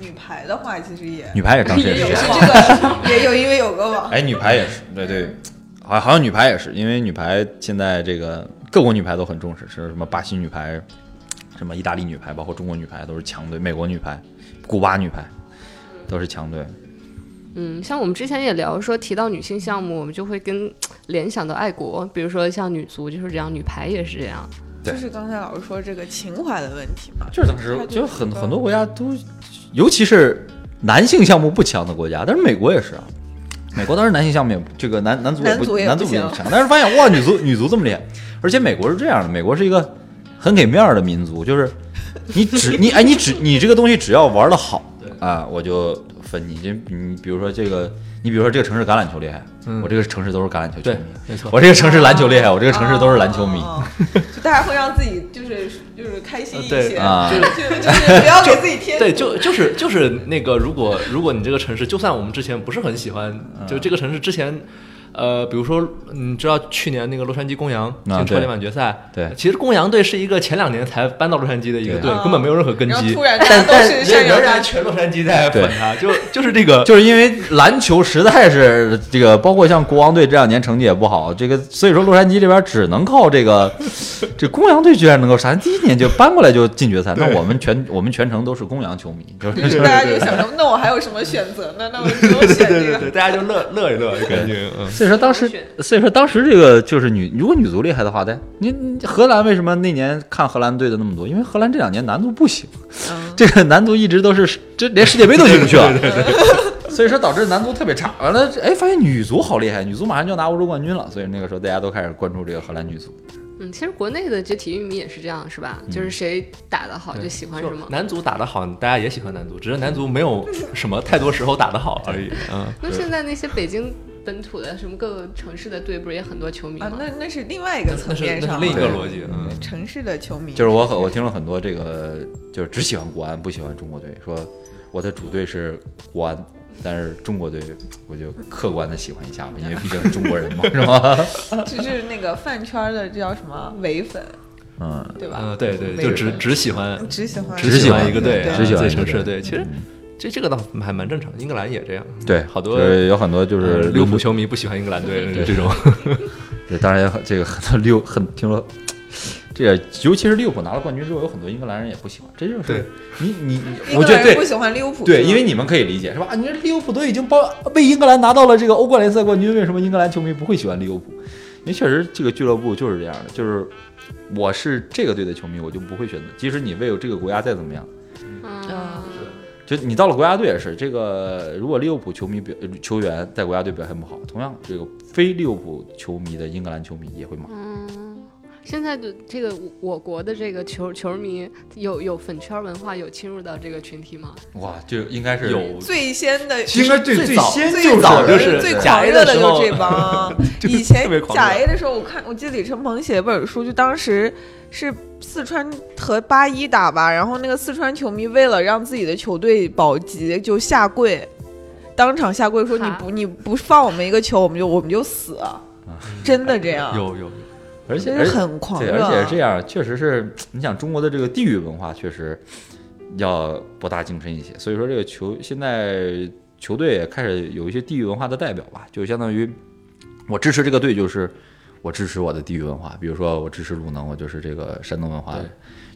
女排的话，其实也女排也当时也也有是这个，(laughs) 也有因为有个网。哎，女排也是，对对，好好像女排也是，因为女排现在这个各国女排都很重视，是什么巴西女排、什么意大利女排，包括中国女排都是强队，美国女排、古巴女排都是强队。嗯，像我们之前也聊说，提到女性项目，我们就会跟联想到爱国，比如说像女足就是这样，女排也是这样。对就是刚才老师说这个情怀的问题嘛，就是当时就很是很多国家都，尤其是男性项目不强的国家，但是美国也是啊。美国当时男性项目也这个男男足也不男足也男不行足也不强，但是发现哇，女足女足这么厉害，而且美国是这样的，美国是一个很给面儿的民族，就是你只你哎你只你这个东西只要玩的好 (laughs) 啊，我就分你。就你比如说这个，你比如说这个城市橄榄球厉害，嗯我这个城市都是橄榄球球对迷；，没错。我这个城市篮球厉害，我这个城市都是篮球迷。(laughs) 哦就大家会让自己就是就是开心一对些，啊 (laughs) 就就是不要给自己添对，就 (laughs) 就是就是那个，如果如果你这个城市，就算我们之前不是很喜欢，嗯就这个城市之前，呃，比如说你知道去年那个洛杉矶公羊进超啊对联满决赛，对其实公羊队是一个前两年才搬到洛杉矶的一个队，根本没有任何根基突，然大家都但但仍然全洛杉矶在粉他，就就是这个，就是因为篮球实在是这个，包括像国王队这两年成绩也不好，这个所以说洛杉矶这边只能靠这个，(laughs) 这公羊队居然能够啥？第一年就搬过来就进决赛，那我们全我们全程都是公羊球迷，就是就是大家就想着，那我还有什么选择呢？那我只有 (laughs) 选这个。对对对，大家就乐乐一乐，感觉嗯。所以说当时，所以说当时这个就是女，如果女足厉害的话，但你你荷兰为什么那年看荷兰队的那么多？因为荷兰这两年男足不行，嗯这个男足一直都是这连世界杯都进不去了，(laughs) 所以说导致男足特别差。完了，哎，发现女足好厉害，女足马上就要拿欧洲冠军了，所以那个时候大家都开始关注这个荷兰女足。嗯，其实国内的这体育迷也是这样，是吧？就是谁打得好就喜欢什么。男足打得好，大家也喜欢男足，只是男足没有什么太多时候打得好而已。嗯，那现在那些北京本土的什么各个城市的队，不是也很多球迷吗？啊，那那是另外一个层面上那是另一个逻辑。嗯，城市的球迷，就是我很我听了很多这个，就是只喜欢国安不喜欢中国队，说我的主队是国安，但是中国队我就客观的喜欢一下吧，因为毕竟是中国人嘛，是吧？(laughs) 就是那个饭圈的，这叫什么伪粉，嗯，对吧？嗯，对对，就只只喜欢只喜欢只喜欢一个队，只喜欢一个城市的队。其实这这个倒还蛮正常，英格兰也这样。对，好多就是有很多就是利物浦球迷不喜欢英格兰队对这种。(laughs) 对，当然也很这个很多利物很听说，这个尤其是利物浦拿了冠军之后，有很多英格兰人也不喜欢，这就是你你你，英我觉得对格兰不喜欢利物浦，对，因为你们可以理解是吧？你说利物浦都已经包为英格兰拿到了这个欧冠联赛冠军，为什么英格兰球迷不会喜欢利物浦？因为确实这个俱乐部就是这样的，就是我是这个队的球迷，我就不会选择，即使你为这个国家再怎么样，嗯，就你到了国家队也是这个，如果利物浦球迷表球员在国家队表现不好，同样这个非利物浦球迷的英格兰球迷也会骂。嗯，现在的这个我国的这个球球迷有有粉圈文化有侵入到这个群体吗？哇，就应该是有最先的应该最最早最先就是早就是最甲狂热的就是这帮 (laughs) 以前特别狂甲 A 的时候，我看我记得李承鹏写了本书，就当时是四川和八一打吧，然后那个四川球迷为了让自己的球队保级，就下跪，当场下跪说你不你不放我们一个球，我们就我们就死，(laughs) 真的这样，有有，而且是很狂对，热，而且是这样，确实是你想中国的这个地域文化确实要博大精深一些，所以说这个球现在球队也开始有一些地域文化的代表吧，就相当于我支持这个队就是。我支持我的地域文化，比如说我支持鲁能，我就是这个山东文化的，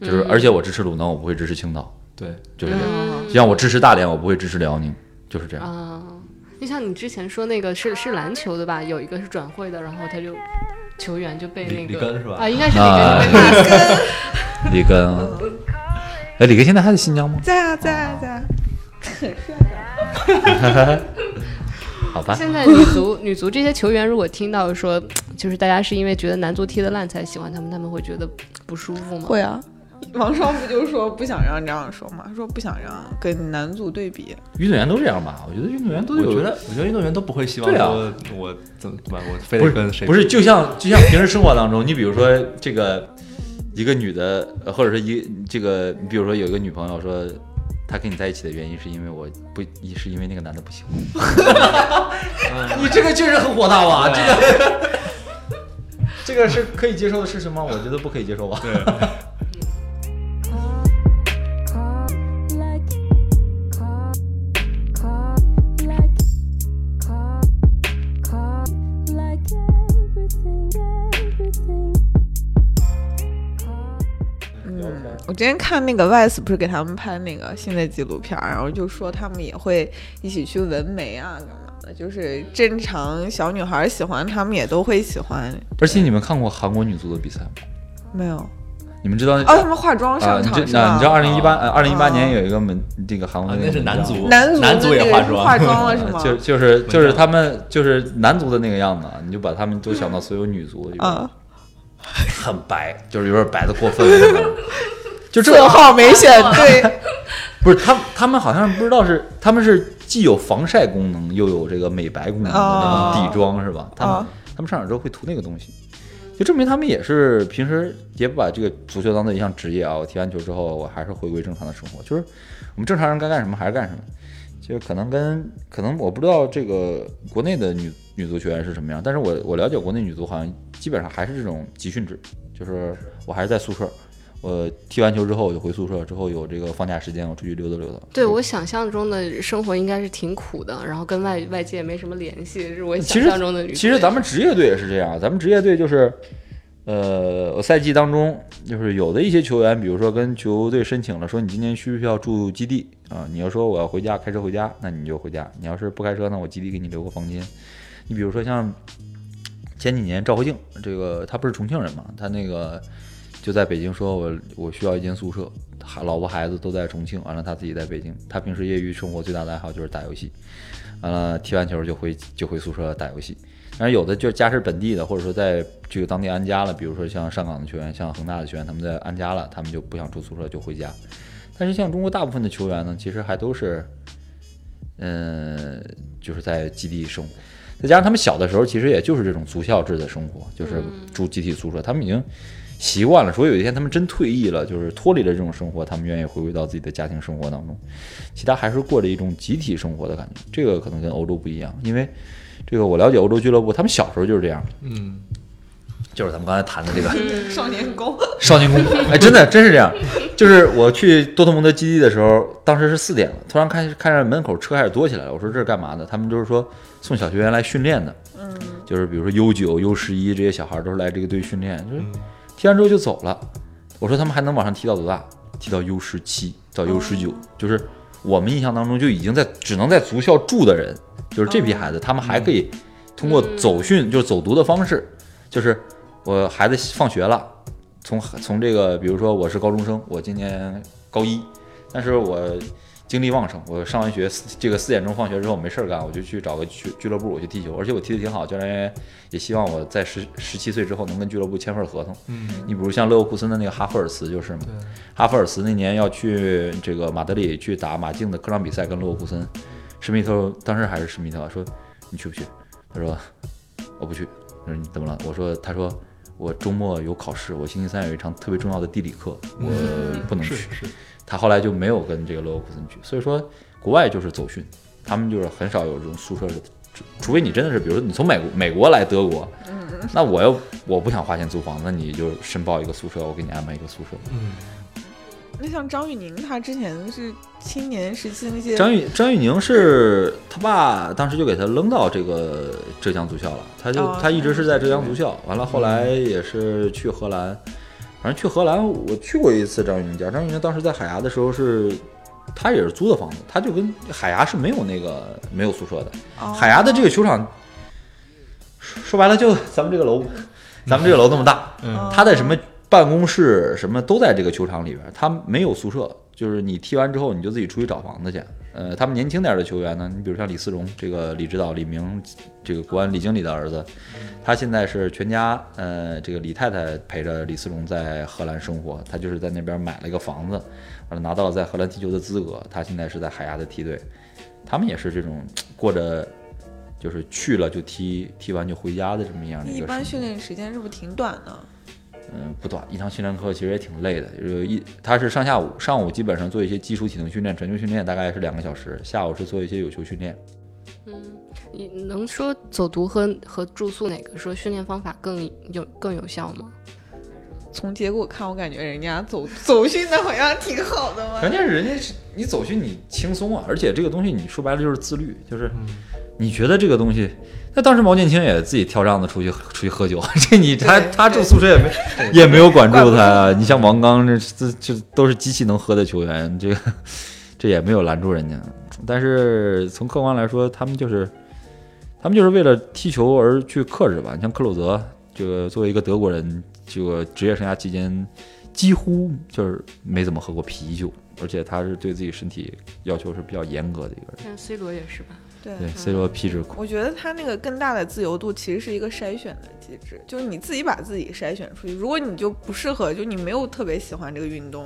就是而且我支持鲁能，我不会支持青岛，对，就是这样。嗯就像我支持大连，我不会支持辽宁，就是这样。啊，就像你之前说那个是是篮球的吧？有一个是转会的，然后他就球员就被那个根是吧啊，应该是啊里根就被骂里根，(laughs) 哎，李根现在还在新疆吗？在啊在啊在啊，(laughs) (laughs) 好吧，现在女足 (laughs) 女足这些球员，如果听到说，就是大家是因为觉得男足踢得烂才喜欢他们，他们会觉得不舒服吗？会啊。王双不就说不想让这样说嘛？说不想让跟男足对比，运动员都这样吧？我觉得运动员都有，我觉得我觉得运动员都不会希望对啊说我怎么怎么，我非不是得跟谁不是，就像就像平时生活当中，你比如说这个一个女的，呃或者是一这个，你比如说有一个女朋友说，她跟你在一起的原因是因为我不，一是因为那个男的不喜欢。你这个确实很火大吧？这个这个是可以接受的事情吗？我觉得不可以接受吧。Caught 我之前看那个 Vice 不是给他们拍那个新的纪录片儿，然后就说他们也会一起去纹眉啊，干嘛的，就是正常小女孩喜欢，他们也都会喜欢。而且你们看过韩国女足的比赛吗？没有你们知道哦，他们化妆啊，上你场是吧？你知道二零一八呃二零一八哦年有一个门这个韩国那是男足足，男足男足也化妆化 (laughs) 妆了是吗？就就是就是他们就是男足的那个样子，啊，你就把他们都想到所有女足，就是啊，很白，就是有点白的过分了。(laughs) 就这个号没选对，(laughs) 不是他，他们好像不知道是他们是既有防晒功能又有这个美白功能的那种底妆是吧？他们啊他们上场之后会涂那个东西，就证明他们也是平时也不把这个足球当做一项职业啊。我踢完球之后，我还是回归正常的生活，就是我们正常人该干什么还是干什么。就可能跟可能我不知道这个国内的女女足球员是什么样，但是我我了解国内女足好像基本上还是这种集训制，就是我还是在宿舍，我踢完球之后我就回宿舍，之后有这个放假时间我出去溜达溜达。对我想象中的生活应该是挺苦的，然后跟外外界没什么联系，是我想象中的女。其实咱们职业队也是这样，咱们职业队就是，呃，我赛季当中就是有的一些球员，比如说跟球队申请了，说你今年需不需要住基地啊？你要说我要回家，开车回家，那你就回家；你要是不开车那，我基地给你留个房间。你比如说像前几年赵慧静，这个他不是重庆人嘛，他那个就在北京说我我需要一间宿舍，孩老婆孩子都在重庆，完了他自己在北京，他平时业余生活最大的爱好就是打游戏，完了踢完球就回就回宿舍打游戏。但是有的就是家是本地的，或者说在这个当地安家了，比如说像上港的球员，像恒大的球员，他们在安家了，他们就不想住宿舍就回家。但是像中国大部分的球员呢，其实还都是，嗯、就是在基地生活。再加上他们小的时候，其实也就是这种足校制的生活，就是住集体宿舍，他们已经习惯了。说有一天他们真退役了，就是脱离了这种生活，他们愿意回归到自己的家庭生活当中。其他还是过着一种集体生活的感觉。这个可能跟欧洲不一样，因为这个我了解欧洲俱乐部，他们小时候就是这样，嗯，就是咱们刚才谈的这个少年宫，少年宫，哎，真的真是这样。就是我去多特蒙德基地的时候，当时是四点了，突然看看着门口车开始多起来了，我说这是干嘛的？他们就是说送小学员来训练的，嗯，就是比如说 U 九、U 十一这些小孩都是来这个队训练，就是踢完之后就走了。我说他们还能往上踢到多大？踢到 U 十七到 U 十九，就是我们印象当中就已经在只能在足校住的人，就是这批孩子，他们还可以通过走训，就是走读的方式，就是我孩子放学了，从从这个比如说我是高中生，我今年高一，但是我精力旺盛，我上完学四这个四点钟放学之后没事儿干，我就去找个俱俱乐部我去踢球，而且我踢得挺好，教练员也希望我在十十七岁之后能跟俱乐部签份合同。嗯，你比如像勒沃库森的那个哈弗尔茨就是嘛，哈弗尔茨那年要去这个马德里去打马竞的客场比赛，跟勒沃库森，施密特当时还是施密特说你去不去？他说我不去。他说你怎么了？我说他说我周末有考试，我星期三有一场特别重要的地理课，我不能去。是是，他后来就没有跟这个勒沃库森去，所以说国外就是走训，他们就是很少有这种宿舍的，除除非你真的是，比如说你从美国美国来德国，那我要我不想花钱租房，那你就申报一个宿舍，我给你安排一个宿舍。嗯，那像张玉宁，他之前是青年时期那些张玉张玉宁是他爸当时就给他扔到这个浙江足校了，他就、哦他一直是在浙江足校，完了后来也是去荷兰，反正去荷兰我去过一次张玉宁家，张玉宁当时在海牙的时候是。他也是租的房子，他就跟海牙是没有那个没有宿舍的。哦海牙的这个球场，说说白了就咱们这个楼，咱们这个楼这么大，嗯他的什么办公室什么都在这个球场里边，他没有宿舍，就是你踢完之后你就自己出去找房子去。呃，他们年轻点的球员呢，你比如像李思荣，这个李指导李明，这个国安李经理的儿子，他现在是全家，呃，这个李太太陪着李思荣在荷兰生活，他就是在那边买了一个房子，完了拿到了在荷兰踢球的资格，他现在是在海牙的梯队，他们也是这种过着。就是去了就踢，踢完就回家的这么样的一般训练时间是不是挺短的？嗯，不短，一堂训练课其实也挺累的。就是一，他是上下午，上午基本上做一些基础体能训练、传球训练，大概是两个小时；下午是做一些有球训练。嗯，你能说走读和和住宿哪个说训练方法更有更有效吗？从结果看，我感觉人家走 (laughs) 走训的好像挺好的嘛。关键是人家是你走训你轻松啊，而且这个东西你说白了就是自律，就是你觉得这个东西？那当时毛剑卿也自己跳帐子出去 (laughs) 出去喝酒，(laughs) 这你他他住宿舍也没也没有管住他啊。你像王刚这这这都是机器能喝的球员，这个这也没有拦住人家。但是从客观来说，他们就是他们就是为了踢球而去克制吧。你像克鲁泽，这个作为一个德国人，这个职业生涯期间几乎就是没怎么喝过啤酒，而且他是对自己身体要求是比较严格的一个人。像 C 罗也是吧？对对，C 罗皮质控。我觉得他那个更大的自由度其实是一个筛选的机制，就是你自己把自己筛选出去。如果你就不适合，就你没有特别喜欢这个运动，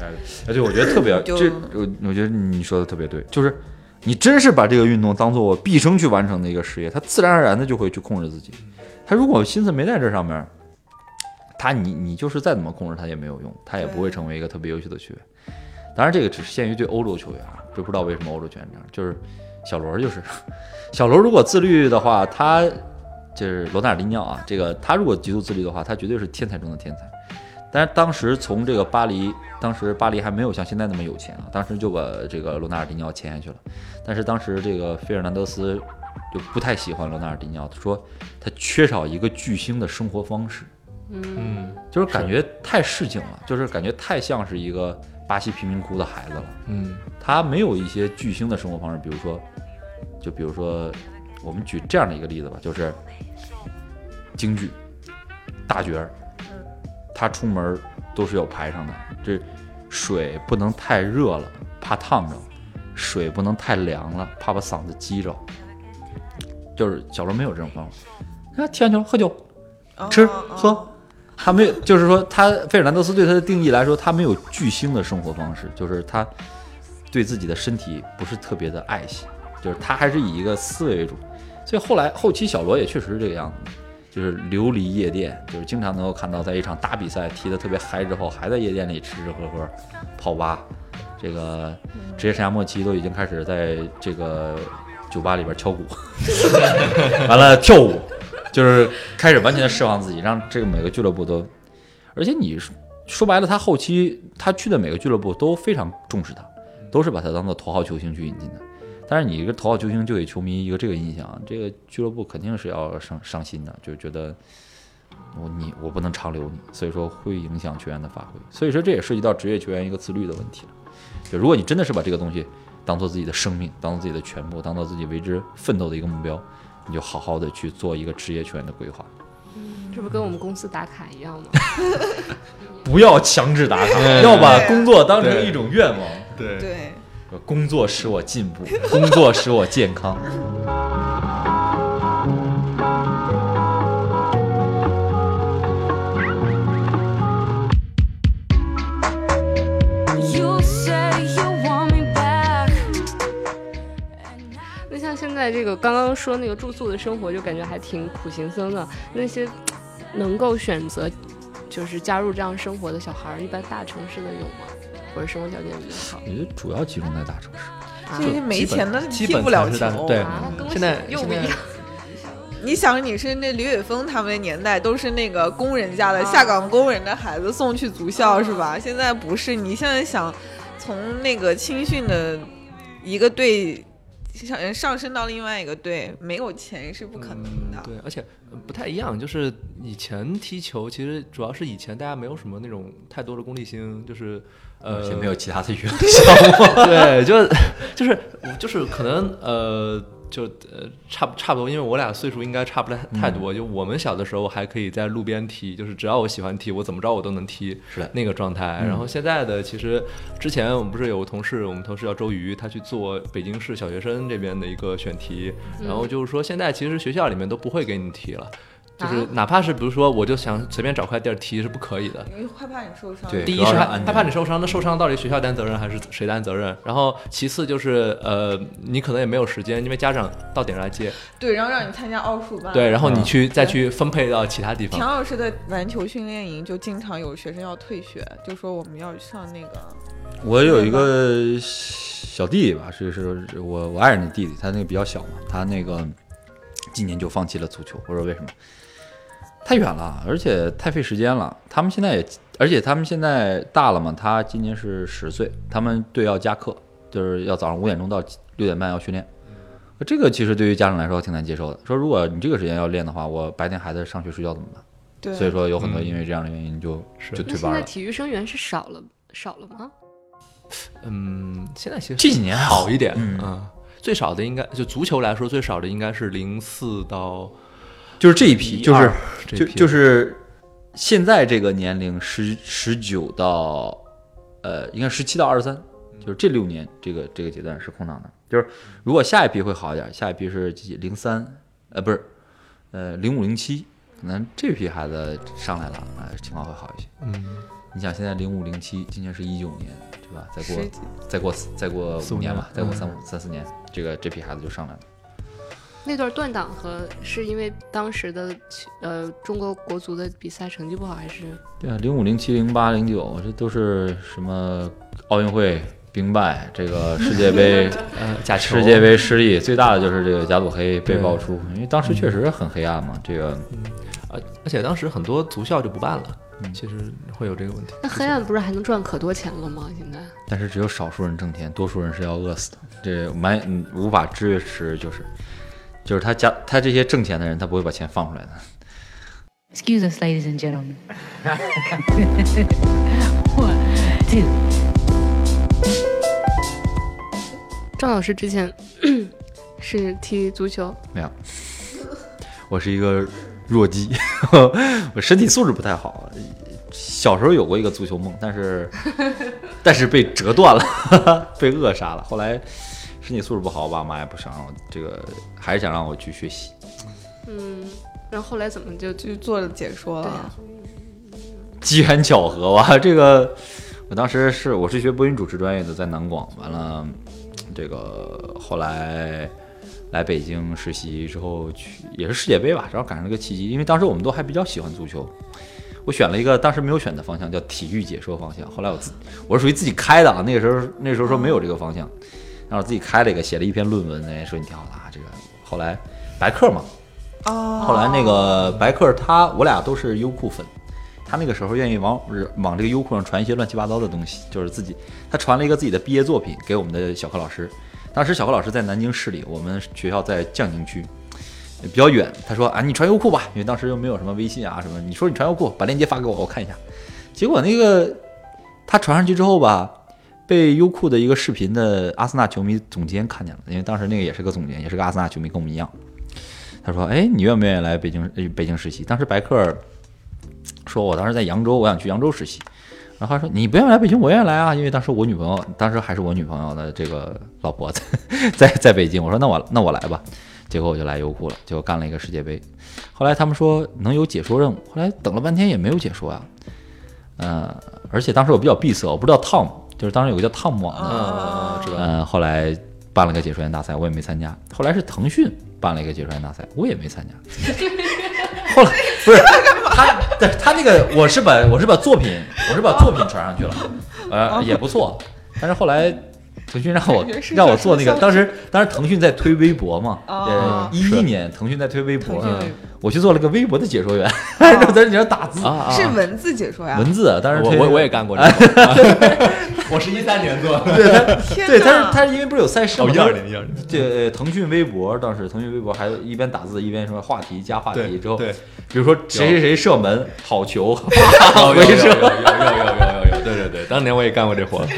哎，而且我觉得特别，就这我我觉得你说的特别对，就是你真是把这个运动当做我毕生去完成的一个事业，他自然而然的就会去控制自己。他如果心思没在这上面，他你你就是再怎么控制他也没有用，他也不会成为一个特别优秀的球员。当然，这个只是限于对欧洲球员啊，就不知道为什么欧洲球员这样。就是小罗就是小罗，如果自律的话，他就是罗纳尔迪尼奥啊，这个他如果极度自律的话，他绝对是天才中的天才。但是当时从这个巴黎，当时巴黎还没有像现在那么有钱啊，当时就把这个罗纳尔迪尼奥签下去了。但是当时这个费尔南德斯就不太喜欢罗纳尔迪尼奥，他说他缺少一个巨星的生活方式，嗯就是感觉太市井了，就是感觉太像是一个巴西贫民窟的孩子了。嗯他没有一些巨星的生活方式，比如说，就比如说，我们举这样的一个例子吧，就是京剧大角儿，他出门都是有排上的，这水不能太热了，怕烫着；水不能太凉了，怕把嗓子激着。就是小时候没有这种方法，啊，踢完球喝酒，吃哦喝哦他没有，就是说他费尔南德斯对他的定义来说，他没有巨星的生活方式，就是他对自己的身体不是特别的爱惜，就是他还是以一个思维为主。所以后来后期小罗也确实是这个样子，就是流离夜店，就是经常能够看到在一场大比赛踢得特别嗨之后，还在夜店里吃吃喝喝、泡吧。这个职业生涯末期都已经开始在这个酒吧里边敲鼓，(laughs) 完了跳舞，就是开始完全的释放自己，让这个每个俱乐部都，而且你说说白了，他后期他去的每个俱乐部都非常重视他，都是把他当做头号球星去引进的。但是你一个头号球星就给球迷一个这个印象，这个俱乐部肯定是要伤伤心的，就觉得我你我不能长留你，所以说会影响球员的发挥。所以说这也涉及到职业球员一个自律的问题了。就如果你真的是把这个东西当做自己的生命，当做自己的全部，当做自己为之奋斗的一个目标，你就好好的去做一个职业球员的规划，这不跟我们公司打卡一样吗？(laughs) 不要强制打卡，(laughs) 要把工作当成一种愿望。对对，工作使我进步，(laughs) 工作使我健康。You say you want me back. 那像现在这个刚刚说那个住宿的生活，就感觉还挺苦行僧的。那些能够选择就是加入这样生活的小孩儿，一般大城市的有吗？或者生活条件比较好我觉得主要集中在大城市。啊这些没钱的基本踢不了球。对啊？跟我现在想又不一样。你想，你是那李伟峰他们那年代，都是那个工人家的、下岗工人的孩子送去足校是吧？现在不是，你现在想从那个青训的一个队上上升到另外一个队，没有钱是不可能的。对，而且呃不太一样，就是以前踢球，其实主要是以前大家没有什么那种太多的功利心，就是呃，也没有其他的娱乐项目。对，就就是就是可能呃，就呃差不差不多，因为我俩岁数应该差不太太多。就我们小的时候还可以在路边踢，就是只要我喜欢踢，我怎么着我都能踢，是的那个状态。然后现在的其实之前我们不是有个同事，我们同事叫周瑜，他去做北京市小学生这边的一个选题，然后就是说现在其实学校里面都不会给你踢了。就是啊哪怕是比如说，我就想随便找块地儿踢是不可以的，因为害怕你受伤。对第一是害怕你受伤，那受伤到底学校担责任还是谁担责任？然后其次就是呃，你可能也没有时间，因为家长到点来接，对，然后让你参加奥数班。对，然后你嗯去再去分配到其他地方田方。老师的篮球训练营就经常有学生要退学，就说我们要上那个。我有一个小弟弟吧，是是是我我爱人的弟弟，他那个比较小嘛，他那个今年就放弃了足球。我说为什么？太远了，而且太费时间了。他们现在也，而且他们现在大了嘛，他今年是十岁，他们队要加课，就是要早上五点钟到六点半要训练。这个其实对于家长来说挺难接受的。说如果你这个时间要练的话，我白天孩子上学睡觉怎么办？对，所以说有很多嗯因为这样的原因就、是就退班了。那现在体育生源是少了少了吗？嗯，现在其实这几年还好一点，嗯最少的应该就足球来说，最少的应该是零四到就是这一批，就是这就批就是现在这个年龄十十九到呃，应该十七到二十三，就是这六年这个这个阶段是空档的。就是如果下一批会好一点，下一批是零三呃不是呃零五零七，可能这批孩子上来了，啊、情况会好一些。嗯你想现在零五零七，今年是一九年，对吧？再过再过再过五年吧，再过三五嗯三四年，这个这批孩子就上来了。那段断档和是因为当时的呃中国国足的比赛成绩不好，还是对啊，零五、零七、零八、零九，这都是什么奥运会兵败，这个世界杯、(laughs) 呃假球世界杯失利，最大的就是这个甲组黑被对爆出，因为当时确实很黑暗嘛。这个而而且当时很多足校就不办了，嗯其实会有这个问题。那黑暗不是还能赚可多钱了吗？现在但是只有少数人挣钱，多数人是要饿死的。这蛮嗯无法支持，就是就是他家他这些挣钱的人，他不会把钱放出来的。Excuse us, ladies and gentlemen. (laughs) One, two. 赵老师之前 (coughs) 是踢足球，没有，我是一个弱鸡，(laughs) 我身体素质不太好。小时候有过一个足球梦，但是 (laughs) 但是被折断了，被扼杀了。后来身体素质不好，我爸妈也不想让我这个，还是想让我去学习。嗯，然后后来怎么就就做了解说了啊。机缘巧合吧，这个我当时是我是学播音主持专业的，在南广，完了这个后来来北京实习之后去也是世界杯吧，正好赶上了个契机，因为当时我们都还比较喜欢足球，我选了一个当时没有选的方向，叫体育解说方向。后来我自我是属于自己开的，啊，那个时候那时候说没有这个方向，然后自己开了一个，写了一篇论文，哎，说你挺好的啊，这个后来白客嘛，哦，后来那个白客他，我俩都是优酷粉，他那个时候愿意往往这个优酷上传一些乱七八糟的东西，就是自己他传了一个自己的毕业作品给我们的小课老师。当时小课老师在南京市里，我们学校在江宁区，比较远。他说啊，你传优酷吧，因为当时又没有什么微信啊什么，你说你传优酷，把链接发给我，我看一下。结果那个他传上去之后吧，被优酷的一个视频的阿森纳球迷总监看见了，因为当时那个也是个总监，也是个阿森纳球迷，跟我们一样。他说：“哎，你愿不愿意来北京北京实习？”当时白客说：“我当时在扬州，我想去扬州实习。”然后他说：“你不愿意来北京，我愿意来啊，因为当时我女朋友，当时还是我女朋友的这个老婆在在在北京。”我说：“那我那我来吧。”结果我就来优酷了，结果干了一个世界杯。后来他们说能有解说任务，后来等了半天也没有解说啊。呃，而且当时我比较闭塞，我不知道 Tom，就是当时有个叫汤姆网的，啊嗯，知道。嗯，后来办了个解说员大赛，我也没参加。后来是腾讯办了一个解说员大赛，我也没参加。(laughs) 后来不是他，对他那个我是把我是把作品我是把作品传上去了，(laughs) 呃也不错。但是后来腾讯让我让我做那个，当时当时腾讯在推微博嘛，一一年腾讯在推微博，我去做了个微博的解说员，然后 (laughs) 在里面打字，是文字解说呀，文字，当然我我我也干过这个，(laughs) 我是一三年做的，(laughs) 对，对，但是他因为不是有赛事吗？一二年，一二年，这腾讯微博当时腾讯微博还一边打字一边什么话题加话题之后，对，比如说谁谁谁射门好球，回射，有有有有有。对对对，当年我也干过这活，啊、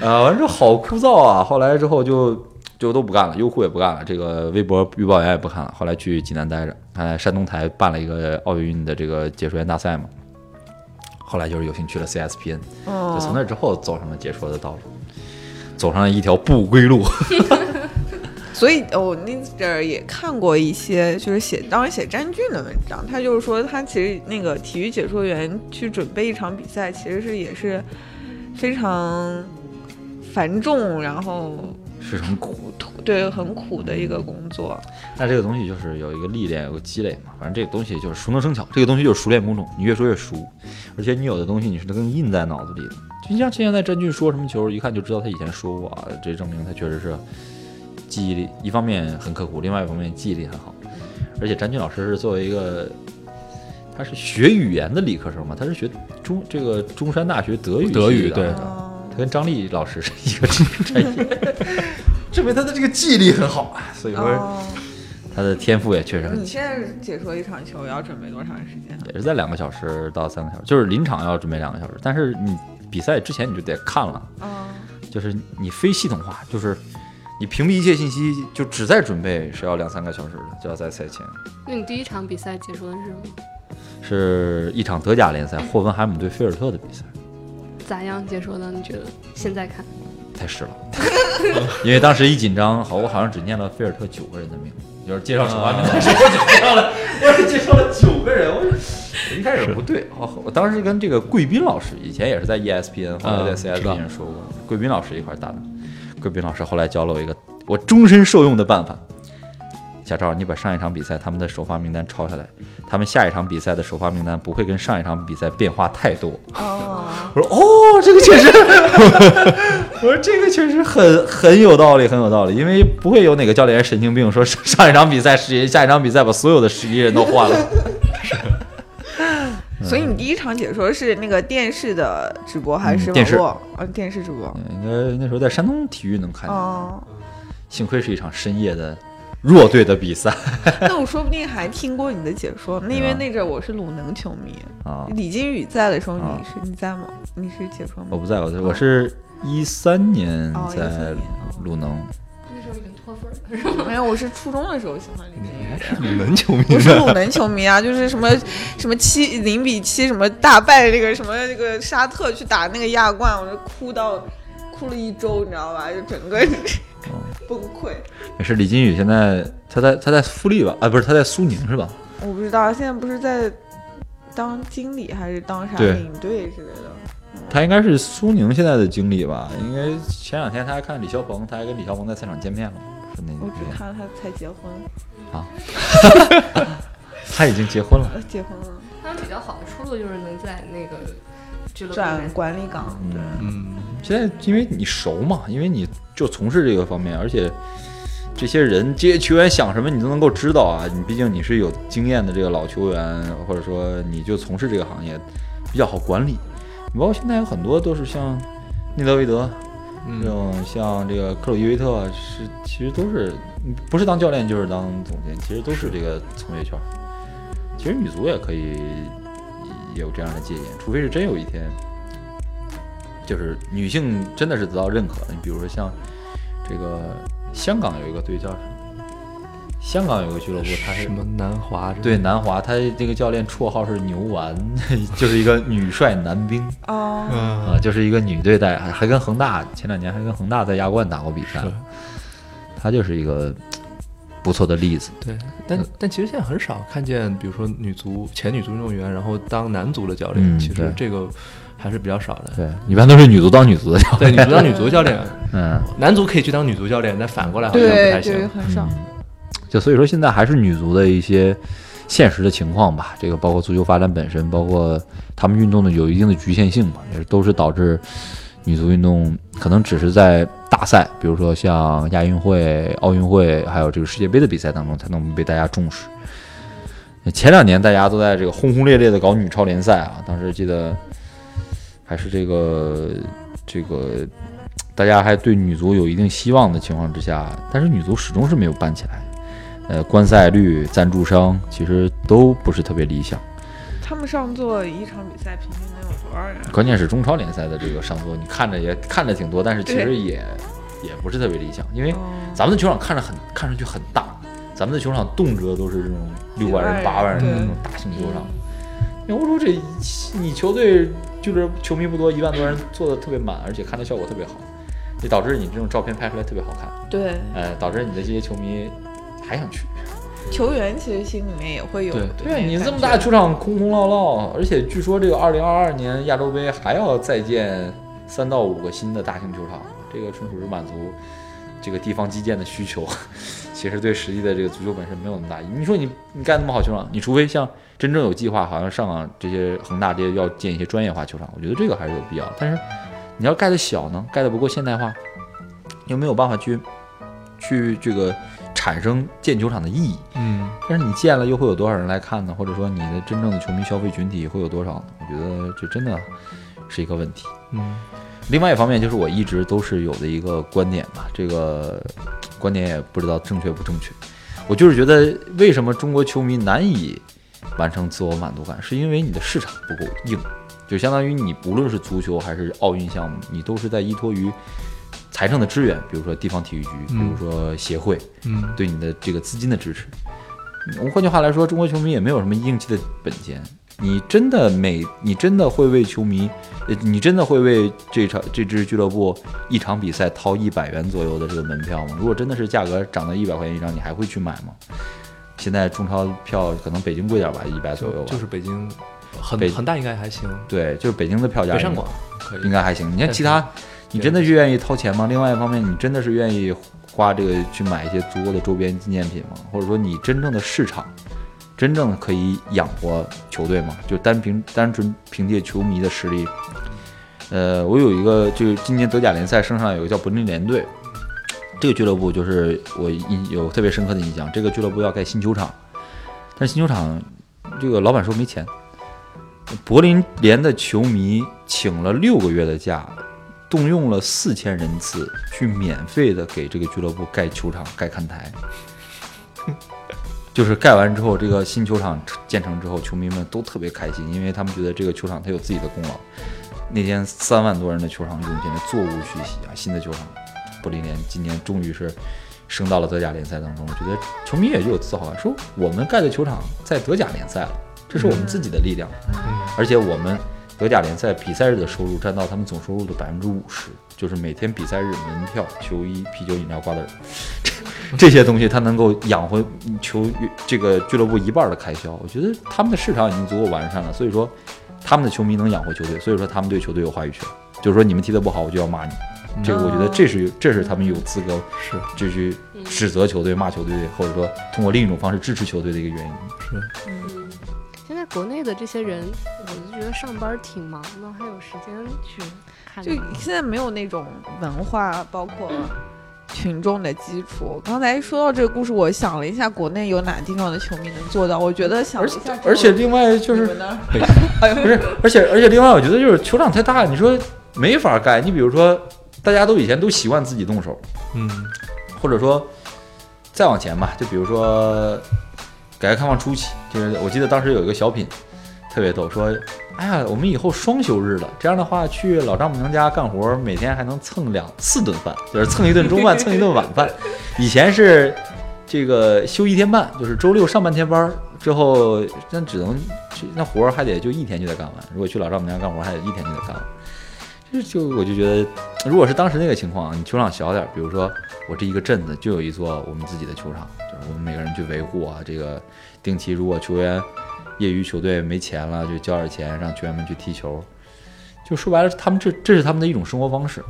呃，完之后好枯燥啊！后来之后就就都不干了，优酷也不干了，这个微博预报员也不看了。后来去济南待着，哎，山东台办了一个奥运的这个解说员大赛嘛。后来就是有幸去了 CSPN，就从哦，那之后走上了解说的道路，走上了一条不归路。所以我那阵儿也看过一些，就是写当时写詹俊的文章，他就是说他其实那个体育解说员去准备一场比赛，其实是也是非常繁重，然后是很苦，对很苦的一个工作。那这个东西就是有一个历练，有个积累嘛。反正这个东西就是熟能生巧，这个东西就是熟练工种，你越说越熟，而且你有的东西你是能印在脑子里的。就像现在詹俊说什么球，一看就知道他以前说过啊，这证明他确实是记忆力一方面很刻苦，另外一方面记忆力很好。而且詹俊老师是作为一个，他是学语言的理科生嘛，他是学中这个中山大学德语德语对哦他跟张丽老师是一个 (laughs) 专业。(laughs) 证明他的这个记忆力很好啊，所以说哦，他的天赋也确实很你现在解说一场球要准备多长时间啊？也是在两个小时到三个小时，就是临场要准备两个小时，但是你比赛之前你就得看了，哦，就是你非系统化，就是你屏蔽一切信息，就只在准备是要两三个小时的，就要在赛前。那你第一场比赛解说的是什么？是一场德甲联赛，(laughs) 霍芬海姆对菲尔特的比赛，咋样解说的？你觉得现在看？太湿了，(laughs) 因为当时一紧张，好，我好像只念了菲尔特九个人的名字，就是介绍首发名单时，我只介绍了，我只介绍了九个人，我我一开始不对，哦，我当时跟这个贵宾老师，以前也是在 E ESPN，后来在嗯知道 CSPN 说过，贵宾老师一块儿搭档，贵宾老师后来教了我一个我终身受用的办法。小赵，你把上一场比赛他们的首发名单抄下来，他们下一场比赛的首发名单不会跟上一场比赛变化太多。哦，(laughs) 我说哦，这个确实，(laughs) 我说这个确实很很有道理，很有道理，因为不会有哪个教练神经病说上 (laughs) 上一场比赛十一，下一场比赛把所有的十一人都换了。所以你第一场解说是那个电视的直播还是嗯电视网络？啊，电视直播。应该那时候在山东体育能看见，哦，幸亏是一场深夜的弱队的比赛 (laughs) 那我说不定还听过你的解说，那因为啊那阵儿我是鲁能球迷，啊。李金羽在的时候，你啊是你在吗？你是解说吗？我不在，我在我是一三年哦13在鲁能，那时候已经脱粉了。没有，我是初中的时候喜欢李金羽。鲁能球迷我是鲁能球迷啊，(laughs) 就是什么什么七零比七什么大败这个什么那个沙特去打那个亚冠，我就哭到哭了一周，你知道吧？就整个 (laughs) 崩溃。也是李金羽，现在他在他在富力吧？啊，不是他在苏宁是吧？我不知道现在不是在当经理还是当啥领队之类的。他应该是苏宁现在的经理吧？因为前两天他还看李霄鹏，他还跟李霄鹏在赛场见面了，是那我只那看他才结婚啊，(laughs) 他已经结婚了。呃结婚了，他们比较好的出路就是能在那个俱乐部转管理岗。对，嗯，现在因为你熟嘛，因为你就从事这个方面，而且这些人这些球员想什么你都能够知道啊。你毕竟你是有经验的这个老球员，或者说你就从事这个行业，比较好管理。你包括现在有很多都是像内德维德嗯这种，像这个克鲁伊维特，是其实都是不是当教练就是当总监，其实都是这个从业圈。其实女足也可以也有这样的借鉴，除非是真有一天。就是女性真的是得到认可。你比如说像这个香港有一个队叫什么？香港有个俱乐部，它是什么南华对南华，他这个教练绰号是牛丸，(laughs) 就是一个女帅男兵哦，嗯啊，就是一个女队带，还还跟恒大前两年还跟恒大在亚冠打过比赛是，他就是一个不错的例子。对，但但其实现在很少看见，比如说女足前女足运动员，然后当男足的教练，其实这个还是比较少的。对，一般都是女足当女足的教对，练。女足当女足教练，(laughs) 嗯，男足可以去当女足教练，但反过来好像不对对，太行。很少。就所以说，现在还是女足的一些现实的情况吧。这个包括足球发展本身，包括他们运动的有一定的局限性嘛，也是都是导致女足运动可能只是在大赛，比如说像亚运会、奥运会，还有这个世界杯的比赛当中才能被大家重视。前两年大家都在这个轰轰烈烈的搞女超联赛啊，当时记得还是这个这个大家还对女足有一定希望的情况之下，但是女足始终是没有办起来。呃，观赛率、赞助商其实都不是特别理想。他们上座一场比赛平均能有多少人？关键是中超联赛的这个上座，你看着也看着挺多，但是其实也也不是特别理想，因为哦咱们的球场看着很看上去很大，咱们的球场动辄都是这种六万人、几万人八万人的那种大型球场。你欧洲这你球队就是球迷不多，一万多人坐的特别满，而且看的效果特别好，也导致你这种照片拍出来特别好看，对，呃，导致你的这些球迷还想去。球员其实心里面也会有对。对你这么大球场空空落落，而且据说这个二零二二年亚洲杯还要再建三到五个新的大型球场，这个纯属是满足这个地方基建的需求，其实对实际的这个足球本身没有那么大意义。你说你你盖那么好球场，你除非像真正有计划，好像上港这些恒大这些要建一些专业化球场，我觉得这个还是有必要。但是你要盖的小呢，盖的不够现代化，又没有办法去去这个产生建球场的意义。嗯，但是你建了又会有多少人来看呢？或者说你的真正的球迷消费群体会有多少呢？我觉得这真的是一个问题。嗯，另外一方面就是我一直都是有的一个观点吧，这个观点也不知道正确不正确。我就是觉得，为什么中国球迷难以完成自我满足感，是因为你的市场不够硬，就相当于你不论是足球还是奥运项目，你都是在依托于财政的支援，比如说地方体育局，比如说协会，嗯对你的这个资金的支持。我换句话来说，中国球迷也没有什么硬气的本钱。你真的每，你真的会为球迷，呃你真的会为这场这支俱乐部一场比赛掏一百元左右的这个门票吗？如果真的是价格涨到一百块钱一张，你还会去买吗？现在中超票可能北京贵点吧，一百左右吧。就是北京，很北恒大应该还行，对，就是北京的票价北上广可以应该还行。你看其他，你真的是愿意掏钱吗？另外一方面，你真的是愿意花这个去买一些足够的周边纪念品吗？或者说，你真正的市场，真正可以养活球队吗？就单凭单纯凭借球迷的实力，呃，我有一个，就是今年德甲联赛升上来有个叫柏林联队，这个俱乐部就是我印有特别深刻的印象。这个俱乐部要盖新球场，但新球场这个老板说没钱。柏林联的球迷请了六个月的假，动用了四千人次去免费的给这个俱乐部盖球场、盖看台。就是盖完之后，这个新球场建成之后，球迷们都特别开心，因为他们觉得这个球场它有自己的功劳。那天三万多人的球场涌进来，座无虚席啊！新的球场，柏林联今年终于是升到了德甲联赛当中。我觉得球迷也就有自豪感，说我们盖的球场在德甲联赛了，这是我们自己的力量。而且我们德甲联赛比赛日的收入占到他们总收入的百分之五十，就是每天比赛日门票、球衣、啤酒、饮料、瓜子儿，这 (laughs) 这些东西它能够养活球这个俱乐部一半的开销。我觉得他们的市场已经足够完善了，所以说他们的球迷能养活球队，所以说他们对球队有话语权。就是说你们踢得不好，我就要骂你。这个我觉得这是这是他们有资格是就去指责球队、骂球队，或者说通过另一种方式支持球队的一个原因。是。嗯现在国内的这些人，我就觉得上班挺忙的，还有时间去看就。现在没有那种文化，包括群众的基础。刚才说到这个故事，我想了一下，国内有哪地方的球迷能做到？我觉得想了一下，而且另外就是？(laughs) 不是，而且而且另外，我觉得就是球场太大，你说没法盖。你比如说，大家都以前都习惯自己动手，嗯或者说再往前吧，就比如说改革开放初期，就是我记得当时有一个小品特别逗，说，哎呀，我们以后双休日了，这样的话去老丈母娘家干活，每天还能蹭两四顿饭，就是蹭一顿中饭，蹭一顿晚饭。(laughs) 以前是这个休一天半，就是周六上半天班儿之后，那只能去那活儿还得就一天就得干完。如果去老丈母娘干活，还得一天就得干完。就就我就觉得，如果是当时那个情况，你球场小点儿，比如说我这一个镇子就有一座我们自己的球场，就是我们每个人去维护啊。这个定期如果球员业余球队没钱了，就交点钱让球员们去踢球。就说白了，他们这这是他们的一种生活方式。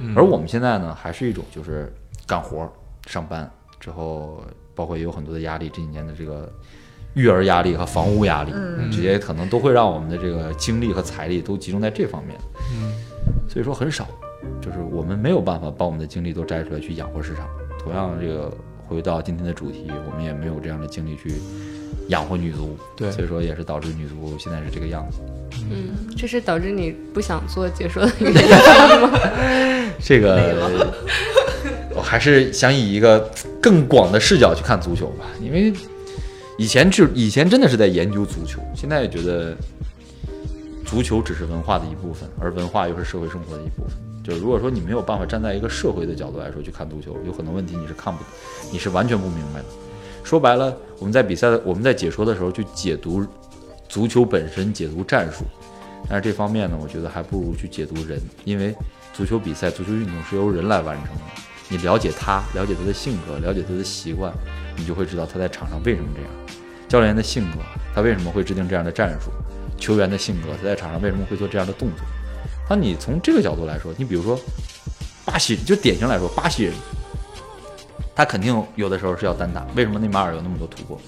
嗯而我们现在呢，还是一种就是干活、上班之后，包括也有很多的压力，这几年的这个育儿压力和房屋压力，嗯这些可能都会让我们的这个精力和财力都集中在这方面。嗯所以说很少，就是我们没有办法把我们的精力都摘出来去养活市场。同样，这个回到今天的主题，我们也没有这样的精力去养活女足，对所以说也是导致女足现在是这个样子。嗯，这是导致你不想做解说的原因吗？(laughs) 这个我还是想以一个更广的视角去看足球吧，因为以前就以前真的是在研究足球，现在觉得足球只是文化的一部分，而文化又是社会生活的一部分。就如果说你没有办法站在一个社会的角度来说去看足球，有很多问题你是看不，你是完全不明白的。说白了，我们在比赛的我们在解说的时候去解读足球本身，解读战术，但是这方面呢，我觉得还不如去解读人，因为足球比赛、足球运动是由人来完成的。你了解他，了解他的性格，了解他的习惯，你就会知道他在场上为什么这样。教练的性格，他为什么会制定这样的战术？球员的性格，他在场上为什么会做这样的动作？当你从这个角度来说，你比如说巴西，就典型来说，巴西人，他肯定有的时候是要单打。为什么内马尔有那么多突破？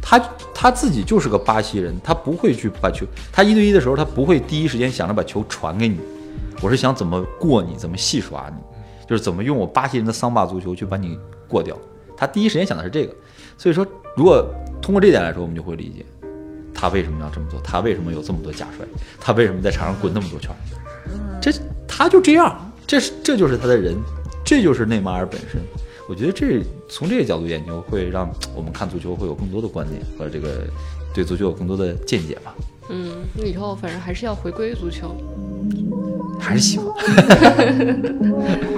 他他自己就是个巴西人，他不会去把球，他一对一的时候，他不会第一时间想着把球传给你，我是想怎么过你，怎么戏耍你，就是怎么用我巴西人的桑巴足球去把你过掉。他第一时间想的是这个，所以说，如果通过这点来说，我们就会理解他为什么要这么做，他为什么有这么多假摔，他为什么在场上滚那么多圈。这他他就这样，这是这就是他的人，这就是内马尔本身。我觉得这从这个角度研究，会让我们看足球会有更多的观点和这个对足球有更多的见解吧。嗯，以后反正还是要回归足球。还是喜欢。(laughs)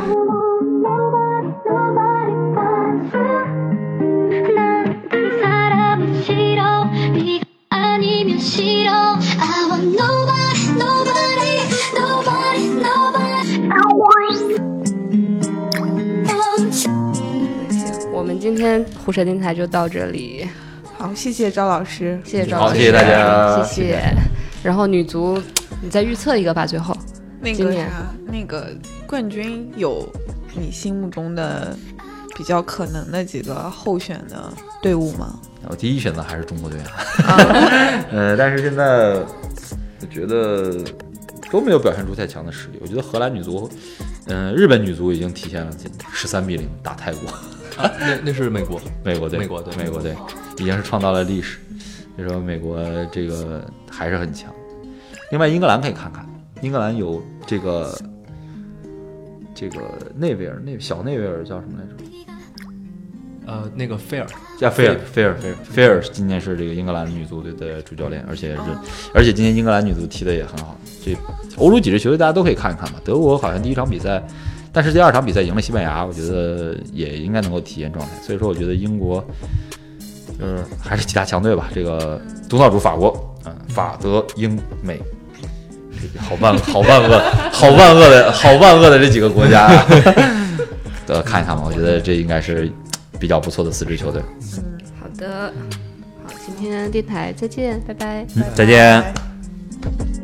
天胡扯电台就到这里，好，谢谢赵老师。谢谢赵老师，谢谢大家谢谢。然后女足，你再预测一个吧，最后。那个啥，那个冠军有你心目中的比较可能的几个候选的队伍吗？我第一选择还是中国队啊，(laughs) 呃，但是现在我觉得都没有表现出太强的实力。我觉得荷兰女足，嗯、日本女足已经体现了十三比零打泰国，啊，那那是美国，(laughs) 美国队，美国队美国队已经是创造了历史。所以说美国这个还是很强。另外，英格兰可以看看，英格兰有这个这个内维尔，那小内维尔叫什么来着？呃，那个菲尔，叫菲尔，菲尔，菲尔，菲尔今年是这个英格兰女足队的主教练，而且是，而且今年英格兰女足踢的也很好。这欧洲几支球队大家都可以看一看吧。德国好像第一场比赛，但是第二场比赛赢了西班牙，我觉得也应该能够体验状态。所以说，我觉得英国就是还是几大强队吧。这个东道主法国，嗯，法德英美，好万 (laughs) 好万恶好万恶的好万恶的这几个国家，(laughs) 呃，看一看吧。我觉得这应该是比较不错的四支球队。嗯好的，好，今天电台再见，拜拜。嗯，再见。拜拜